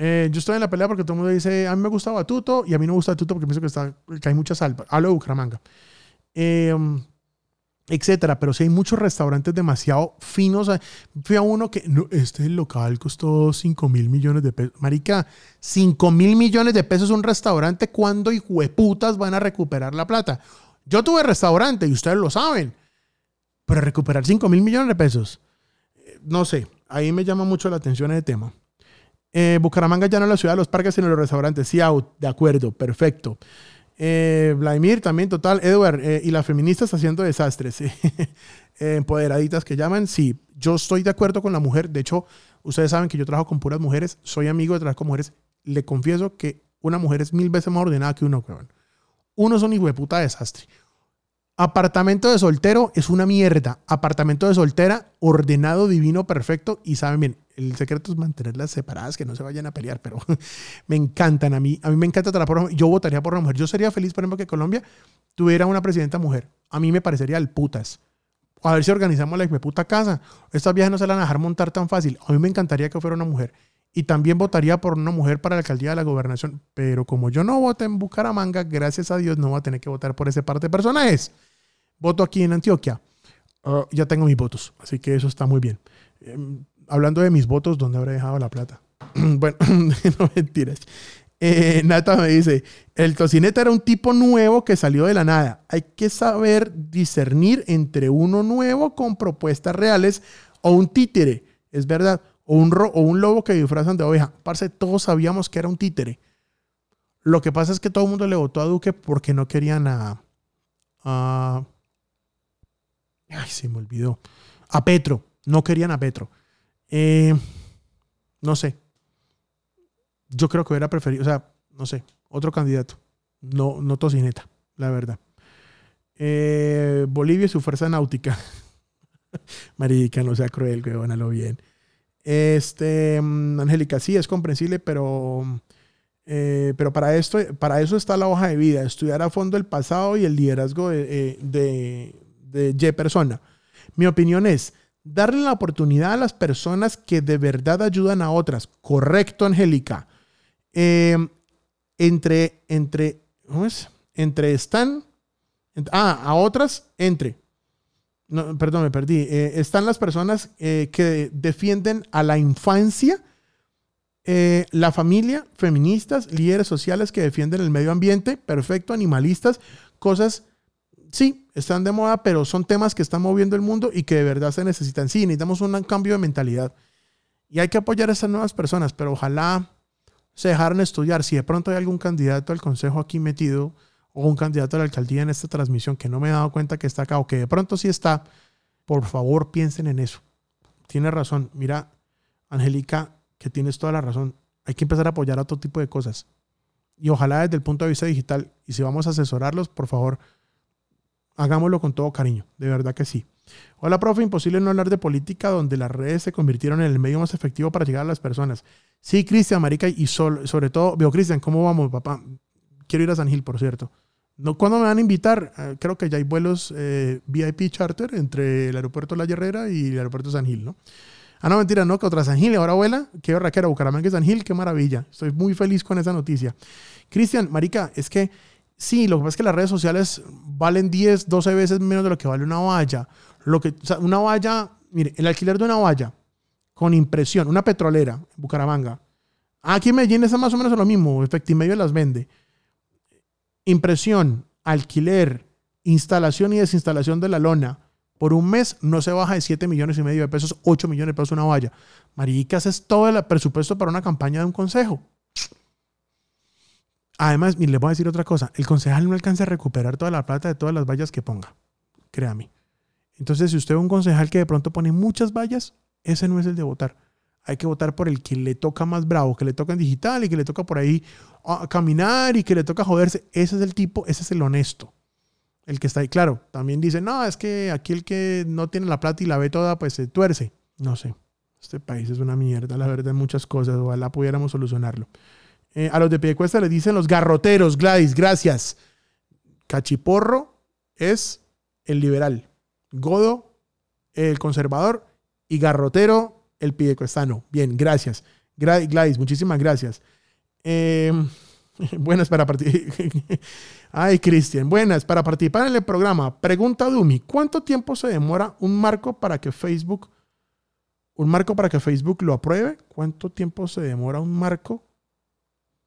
eh, yo estoy en la pelea porque todo el mundo dice, a mí me gusta Batuto y a mí no me gusta Batuto porque pienso que, está, que hay mucha sal. Hablo de Bucaramanga. Em, etcétera. Pero sí hay muchos restaurantes demasiado finos. Fui a uno que, este local costó 5 mil millones de pesos. Marica, 5 mil millones de pesos un restaurante. ¿Cuándo y hueputas van a recuperar la plata? Yo tuve restaurante y ustedes lo saben. Pero recuperar 5 mil millones de pesos, eh, no sé. Ahí me llama mucho la atención ese tema. Eh, Bucaramanga ya no es la ciudad de los parques, sino los restaurantes. Sí, out, de acuerdo, perfecto. Eh, Vladimir también, total. Edward, eh, y las feministas haciendo desastres. empoderaditas que llaman. Sí, yo estoy de acuerdo con la mujer. De hecho, ustedes saben que yo trabajo con puras mujeres. Soy amigo de trabajar con mujeres. Le confieso que una mujer es mil veces más ordenada que uno, Uno es un hijo de puta desastre. Apartamento de soltero es una mierda. Apartamento de soltera, ordenado, divino, perfecto. Y saben bien, el secreto es mantenerlas separadas, que no se vayan a pelear, pero me encantan a mí. A mí me encanta trabajar por Yo votaría por una mujer. Yo sería feliz, por ejemplo, que Colombia tuviera una presidenta mujer. A mí me parecería el putas. A ver si organizamos la puta casa. Estas viejas no se la van a dejar montar tan fácil. A mí me encantaría que fuera una mujer. Y también votaría por una mujer para la alcaldía de la gobernación. Pero como yo no voto en Bucaramanga, gracias a Dios no voy a tener que votar por ese parte de personajes voto aquí en Antioquia. Ah, ya tengo mis votos, así que eso está muy bien. Em, hablando de mis votos, ¿dónde habré dejado la plata? bueno, no mentiras. Eh, Nata me dice, el tocineta era un tipo nuevo que salió de la nada. Hay que saber discernir entre uno nuevo con propuestas reales o un títere, es verdad, o un, o un lobo que disfrazan de oveja. Parce, todos sabíamos que era un títere. Lo que pasa es que todo el mundo le votó a Duque porque no querían a, a Ay, se me olvidó. A Petro. No querían a Petro. Eh, no sé. Yo creo que hubiera preferido, o sea, no sé, otro candidato. No, no tocineta, la verdad. Eh, Bolivia y su fuerza náutica. Marica, no sea cruel, lo bien. Este, mm, Angélica, sí, es comprensible, pero, eh, pero para, esto, para eso está la hoja de vida, estudiar a fondo el pasado y el liderazgo de, de Y persona. Mi opinión es darle la oportunidad a las personas que de verdad ayudan a otras. Correcto, Angélica. Em, entre, entre, ¿cómo es? Entre están, ah, a otras, entre. No, perdón, me perdí. Eh, están las personas eh, que defienden a la infancia, eh, la familia, feministas, líderes sociales que defienden el medio ambiente, perfecto, animalistas, cosas sí, están de moda, pero son temas que están moviendo el mundo y que de verdad se necesitan. Sí, necesitamos un cambio de mentalidad. Y hay que apoyar a estas nuevas personas, pero ojalá se dejaran estudiar. Si de pronto hay algún candidato al consejo aquí metido o un candidato a la alcaldía en esta transmisión que no me he dado cuenta que está acá o que de pronto sí está, por favor piensen en eso. Tiene razón. Mira, Angélica, que tienes toda la razón. Hay que empezar a apoyar a todo tipo de cosas. Y ojalá desde el punto de vista digital, y si vamos a asesorarlos, por favor, hagámoslo con todo cariño, de verdad que sí. Hola, profe, imposible no hablar de política donde las redes se convirtieron en el medio más efectivo para llegar a las personas. Sí, Cristian, Marica, y sobre todo, veo, Cristian, ¿cómo vamos, papá? Quiero ir a San Gil, por cierto. No, ¿Cuándo me van a invitar? Eh, creo que ya hay vuelos eh, VIP charter entre el aeropuerto La Herrera y el aeropuerto San Gil, ¿no? Ah, no, mentira, no, que otra San Gil, ahora abuela, qué raquera, Bucaramanga y San Gil, qué maravilla. Estoy muy feliz con esa noticia. Cristian, Marica, es que Sí, lo que pasa es que las redes sociales valen 10, 12 veces menos de lo que vale una valla. Lo que, una valla, mire, el alquiler de una valla con impresión, una petrolera, Bucaramanga. Aquí en Medellín es más o menos lo mismo, Efectivo las vende. Impresión, alquiler, instalación y desinstalación de la lona, Por un mes no se baja de 7 millones y medio de pesos, 8 millones de pesos una valla. Maricas es todo el presupuesto para una campaña de un consejo. Además, y les voy a decir otra cosa, el concejal no alcanza a recuperar toda la plata de todas las vallas que ponga, créame. Entonces, si usted es un concejal que de pronto pone muchas vallas, ese no es el de votar. Hay que votar por el que le toca más bravo, que le toca en digital y que le toca por ahí ah, caminar y que le toca joderse. Ese es el tipo, ese es el honesto. El que está ahí, claro, también dice, no, es que aquí el que no tiene la plata y la ve toda, pues se tuerce. No sé, este país es una mierda, la verdad, en muchas cosas. Ojalá pudiéramos solucionarlo. Eh, a los de Piedecuesta les dicen los garroteros, Gladys, gracias. Cachiporro es el liberal. Godo, el conservador. Y garrotero, el piedecuestano. Bien, gracias. Gladys, muchísimas gracias. Eh, buenas para participar. Ay, Cristian, buenas para participar en el programa. Pregunta Dumi, ¿cuánto tiempo se demora un marco para que Facebook un marco para que Facebook lo apruebe? ¿Cuánto tiempo se demora un marco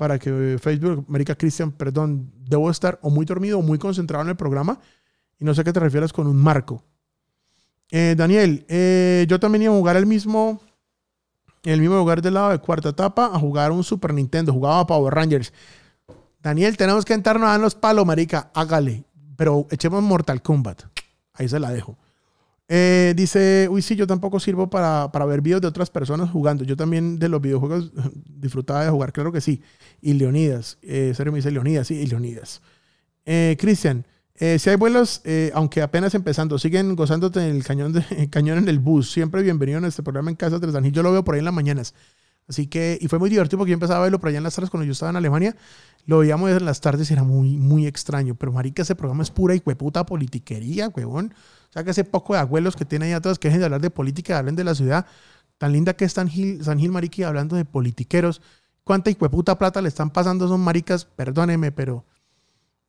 para que Facebook, América Cristian, perdón, debo estar o muy dormido o muy concentrado en el programa y no sé a qué te refieres con un marco. Eh, Daniel, eh, yo también iba a jugar el mismo, el mismo lugar del lado de cuarta etapa a jugar un Super Nintendo, jugaba Power Rangers. Daniel, tenemos que entrarnos a los palos, marica, hágale, pero echemos Mortal Kombat. Ahí se la dejo. Eh, dice, uy, sí, yo tampoco sirvo para, para, ver videos de otras personas jugando. Yo también de los videojuegos disfrutaba de jugar, claro que sí. Y Leonidas, eh, serio me dice Leonidas, sí, y Leonidas. Eh, Cristian, eh, si hay vuelos, aunque apenas empezando, siguen gozándote en el cañón, de, cañón en el bus. Siempre bienvenido en este programa en Casa San Yo lo veo por ahí en las mañanas. Así que, y fue muy divertido porque yo empezaba a verlo por allá en las tardes cuando yo estaba en Alemania. Lo veíamos en las tardes y era muy, muy extraño. Pero, marica, ese programa es pura y hueputa politiquería, huevón. O sea, que ese poco de abuelos que tienen ahí atrás que dejen de hablar de política, hablen de la ciudad. Tan linda que es San Gil, San hablando de politiqueros. ¿Cuánta hijueputa plata le están pasando a esos maricas? Perdóneme, pero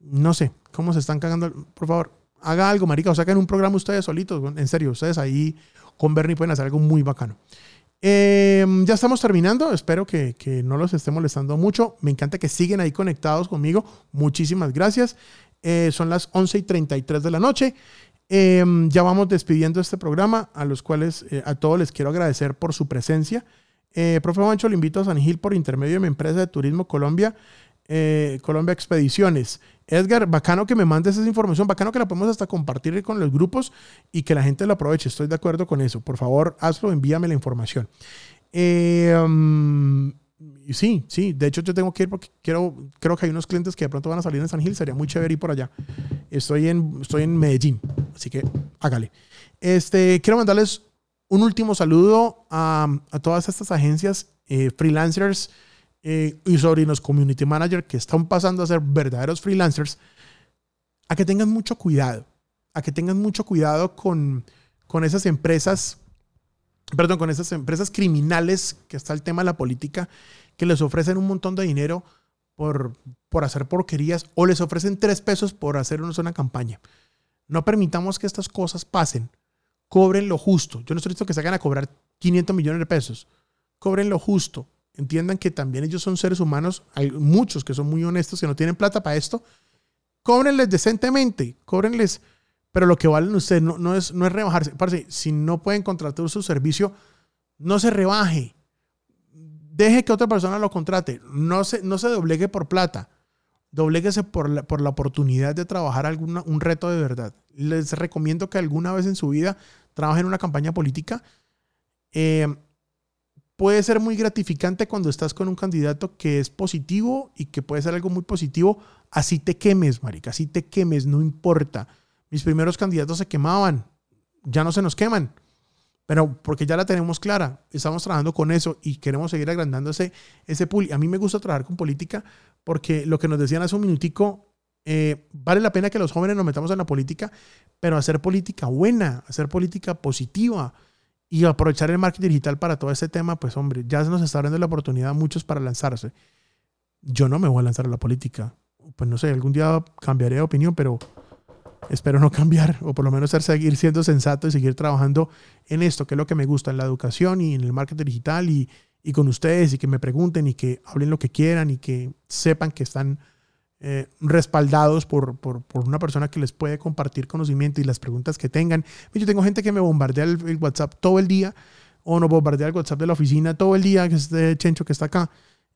no sé cómo se están cagando. Por favor, haga algo, marica. O sea, que en un programa ustedes solitos. En serio, ustedes ahí con Bernie pueden hacer algo muy bacano. Em, ya estamos terminando. Espero que, que, no los esté molestando mucho. Me encanta que siguen ahí conectados conmigo. Muchísimas gracias. Eh, son las 11 y 33 de la noche. Em, ya vamos despidiendo este programa, a los cuales eh, a todos les quiero agradecer por su presencia. Eh, profe Mancho, le invito a San Gil por intermedio de mi empresa de turismo Colombia, Colombia Expediciones. Edgar, bacano que me mandes esa información, bacano que la podemos hasta compartir con los grupos y que la gente lo aproveche. Estoy de acuerdo con eso. Por favor, hazlo, envíame la información. Eh, um, sí, sí, de hecho yo tengo que ir porque quiero, creo que hay unos clientes que de pronto van a salir en San Gil, sería muy chévere ir por allá. Estoy en, estoy en Medellín, así que hágale. Este, quiero mandarles un último saludo a, a todas estas agencias, eh, freelancers eh, y sobrinos community manager que están pasando a ser verdaderos freelancers, a que tengan mucho cuidado, a que tengan mucho cuidado con, con esas empresas perdón, con esas empresas criminales, que está el tema de la política, que les ofrecen un montón de dinero por, por hacer porquerías o les ofrecen tres pesos por hacer una, campaña. No permitamos que estas cosas pasen. Cobren lo justo. Yo no estoy listo que se hagan a cobrar 500 millones de pesos. Cobren lo justo. Entiendan que también ellos son seres humanos. Hay muchos que son muy honestos, que no tienen plata para esto. Cóbrenles decentemente. Cóbrenles. Pero lo que valen ustedes no, no, es, no es rebajarse. si no pueden contratar su servicio, no se rebaje deje que otra persona lo contrate. No se, no se doblegue por plata. Dobléguese por la, por la oportunidad de trabajar alguna, un reto de verdad. Les recomiendo que alguna vez en su vida trabajen en una campaña política. Eh, puede ser muy gratificante cuando estás con un candidato que es positivo y que puede ser algo muy positivo. Así te quemes, marica, así te quemes, no importa. Mis primeros candidatos se quemaban, ya no se nos queman pero porque ya la tenemos clara, estamos trabajando con eso y queremos seguir agrandando ese, ese pool. A mí me gusta trabajar con política porque lo que nos decían hace un minutico, eh, vale la pena que los jóvenes nos metamos en la política, pero hacer política buena, hacer política positiva y aprovechar el marketing digital para todo ese tema, pues hombre, ya se nos está dando la oportunidad a muchos para lanzarse. Yo no me voy a lanzar a la política. Pues no sé, algún día cambiaré de opinión, pero espero no cambiar o por lo menos seguir siendo sensato y seguir trabajando en esto, que es lo que me gusta, en la educación y en el marketing digital y, con ustedes y que me pregunten y que hablen lo que quieran y que sepan que están eh, respaldados por, por, por, una persona que les puede compartir conocimiento y las preguntas que tengan. Yo tengo gente que me bombardea el, WhatsApp todo el día o nos bombardea el WhatsApp de la oficina todo el día, que es de Chencho que está acá,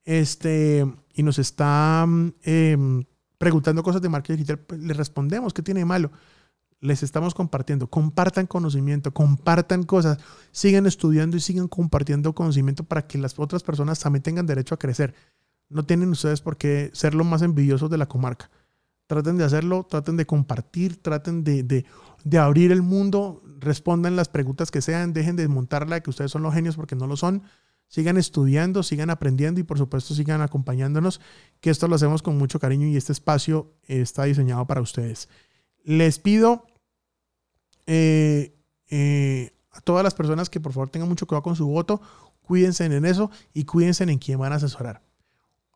este, y nos está em, preguntando cosas de marketing digital. Pues, le respondemos, ¿qué tiene de malo? les estamos compartiendo. Compartan conocimiento, compartan cosas, sigan estudiando y sigan compartiendo conocimiento para que las otras personas también tengan derecho a crecer. No tienen ustedes por qué ser los más envidiosos de la comarca. Traten de hacerlo, traten de compartir, traten de, de, abrir el mundo, respondan las preguntas que sean, dejen de montarla de que ustedes son los genios porque no lo son. Sigan estudiando, sigan aprendiendo y por supuesto sigan acompañándonos, que esto lo hacemos con mucho cariño y este espacio está diseñado para ustedes. Les pido eh, eh, a todas las personas que por favor tengan mucho cuidado con su voto, cuídense en eso y cuídense en quién van a asesorar.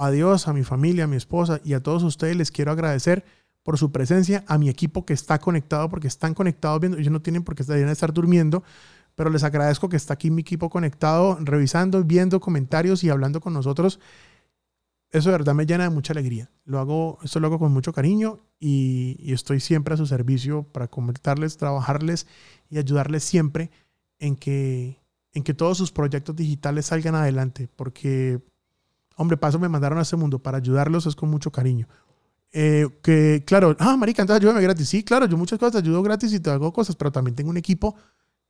Adiós a mi familia, a mi esposa y a todos ustedes les quiero agradecer por su presencia, a mi equipo que está conectado, porque están conectados viendo, ellos no tienen por qué estar durmiendo, pero les agradezco que está aquí mi equipo conectado, revisando, viendo comentarios y hablando con nosotros eso de verdad me llena de mucha alegría. Lo hago, esto lo hago con mucho cariño y, estoy siempre a su servicio para comentarles, trabajarles y ayudarles siempre en que, en que todos sus proyectos digitales salgan adelante. Porque, hombre, paso me mandaron a este mundo para ayudarlos, es con mucho cariño. Eh, que, claro, ah, marica, entonces ayúdame gratis. Sí, claro, yo muchas cosas te ayudo gratis y te hago cosas, pero también tengo un equipo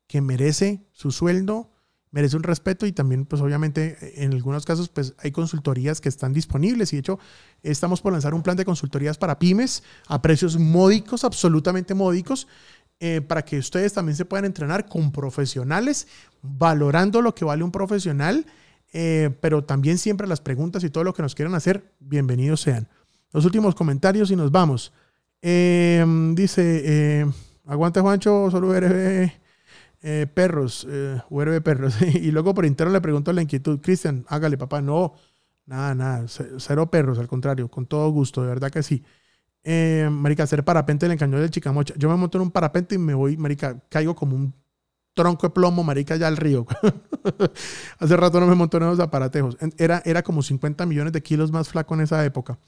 que merece su sueldo, merece un respeto y también, pues obviamente, en algunos casos, pues hay consultorías que están disponibles y de hecho estamos por lanzar un plan de consultorías para pymes a precios módicos, absolutamente módicos, eh, para que ustedes también se puedan entrenar con profesionales, valorando lo que vale un profesional, eh, pero también siempre las preguntas y todo lo que nos quieran hacer, bienvenidos sean. Los últimos comentarios y nos vamos. Eh, dice, aguanta Juancho, solo eres eh, perros, eh, perros. y luego por interno le pregunto la inquietud, Cristian, hágale papá, no, nada, nada, cero perros, al contrario, con todo gusto, de verdad que sí. Eh, marica, hacer parapente en el cañón del Chicamocha. Yo me monto en un parapente y me voy, marica, caigo como un tronco de plomo, marica, ya al río. Hace rato no me monto en esos aparatejos. Era, era como 50 millones de kilos más flaco en esa época.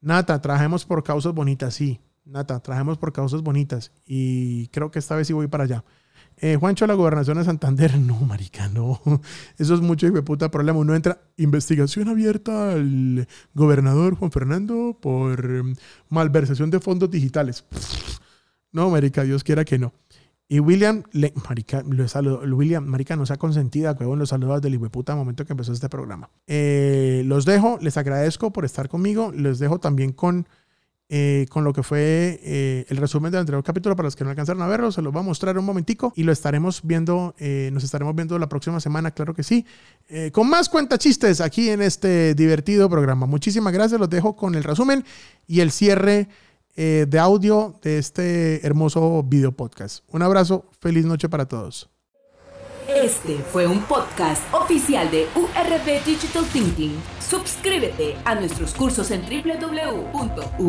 Nata, trajemos por causas bonitas, sí. Nata, trajemos por causas bonitas. Y creo que esta vez sí voy para allá. Eh, Juancho, la gobernación de Santander. No, marica, no. Eso es mucho hijo de puta problema. Uno entra, investigación abierta al gobernador Juan Fernando por em, malversación de fondos digitales. No, marica, Dios quiera que no. Y William, le, marica, lo saludo, William, marica, no sea consentida, huevón, los saludos del puta momento que empezó este programa. Eh, los dejo, les agradezco por estar conmigo. Les dejo también con eh, con lo que fue eh, el resumen del anterior capítulo para los que no alcanzaron a verlo. Se los voy a mostrar un momentico y lo estaremos viendo, eh, nos estaremos viendo la próxima semana, claro que sí, con más cuenta chistes aquí en este divertido programa. Muchísimas gracias, los dejo con el resumen y el cierre de audio de este hermoso video podcast. Un abrazo, feliz noche para todos. Este fue un podcast oficial de URB Digital Thinking. Suscríbete a nuestros cursos en www.urb.com.co.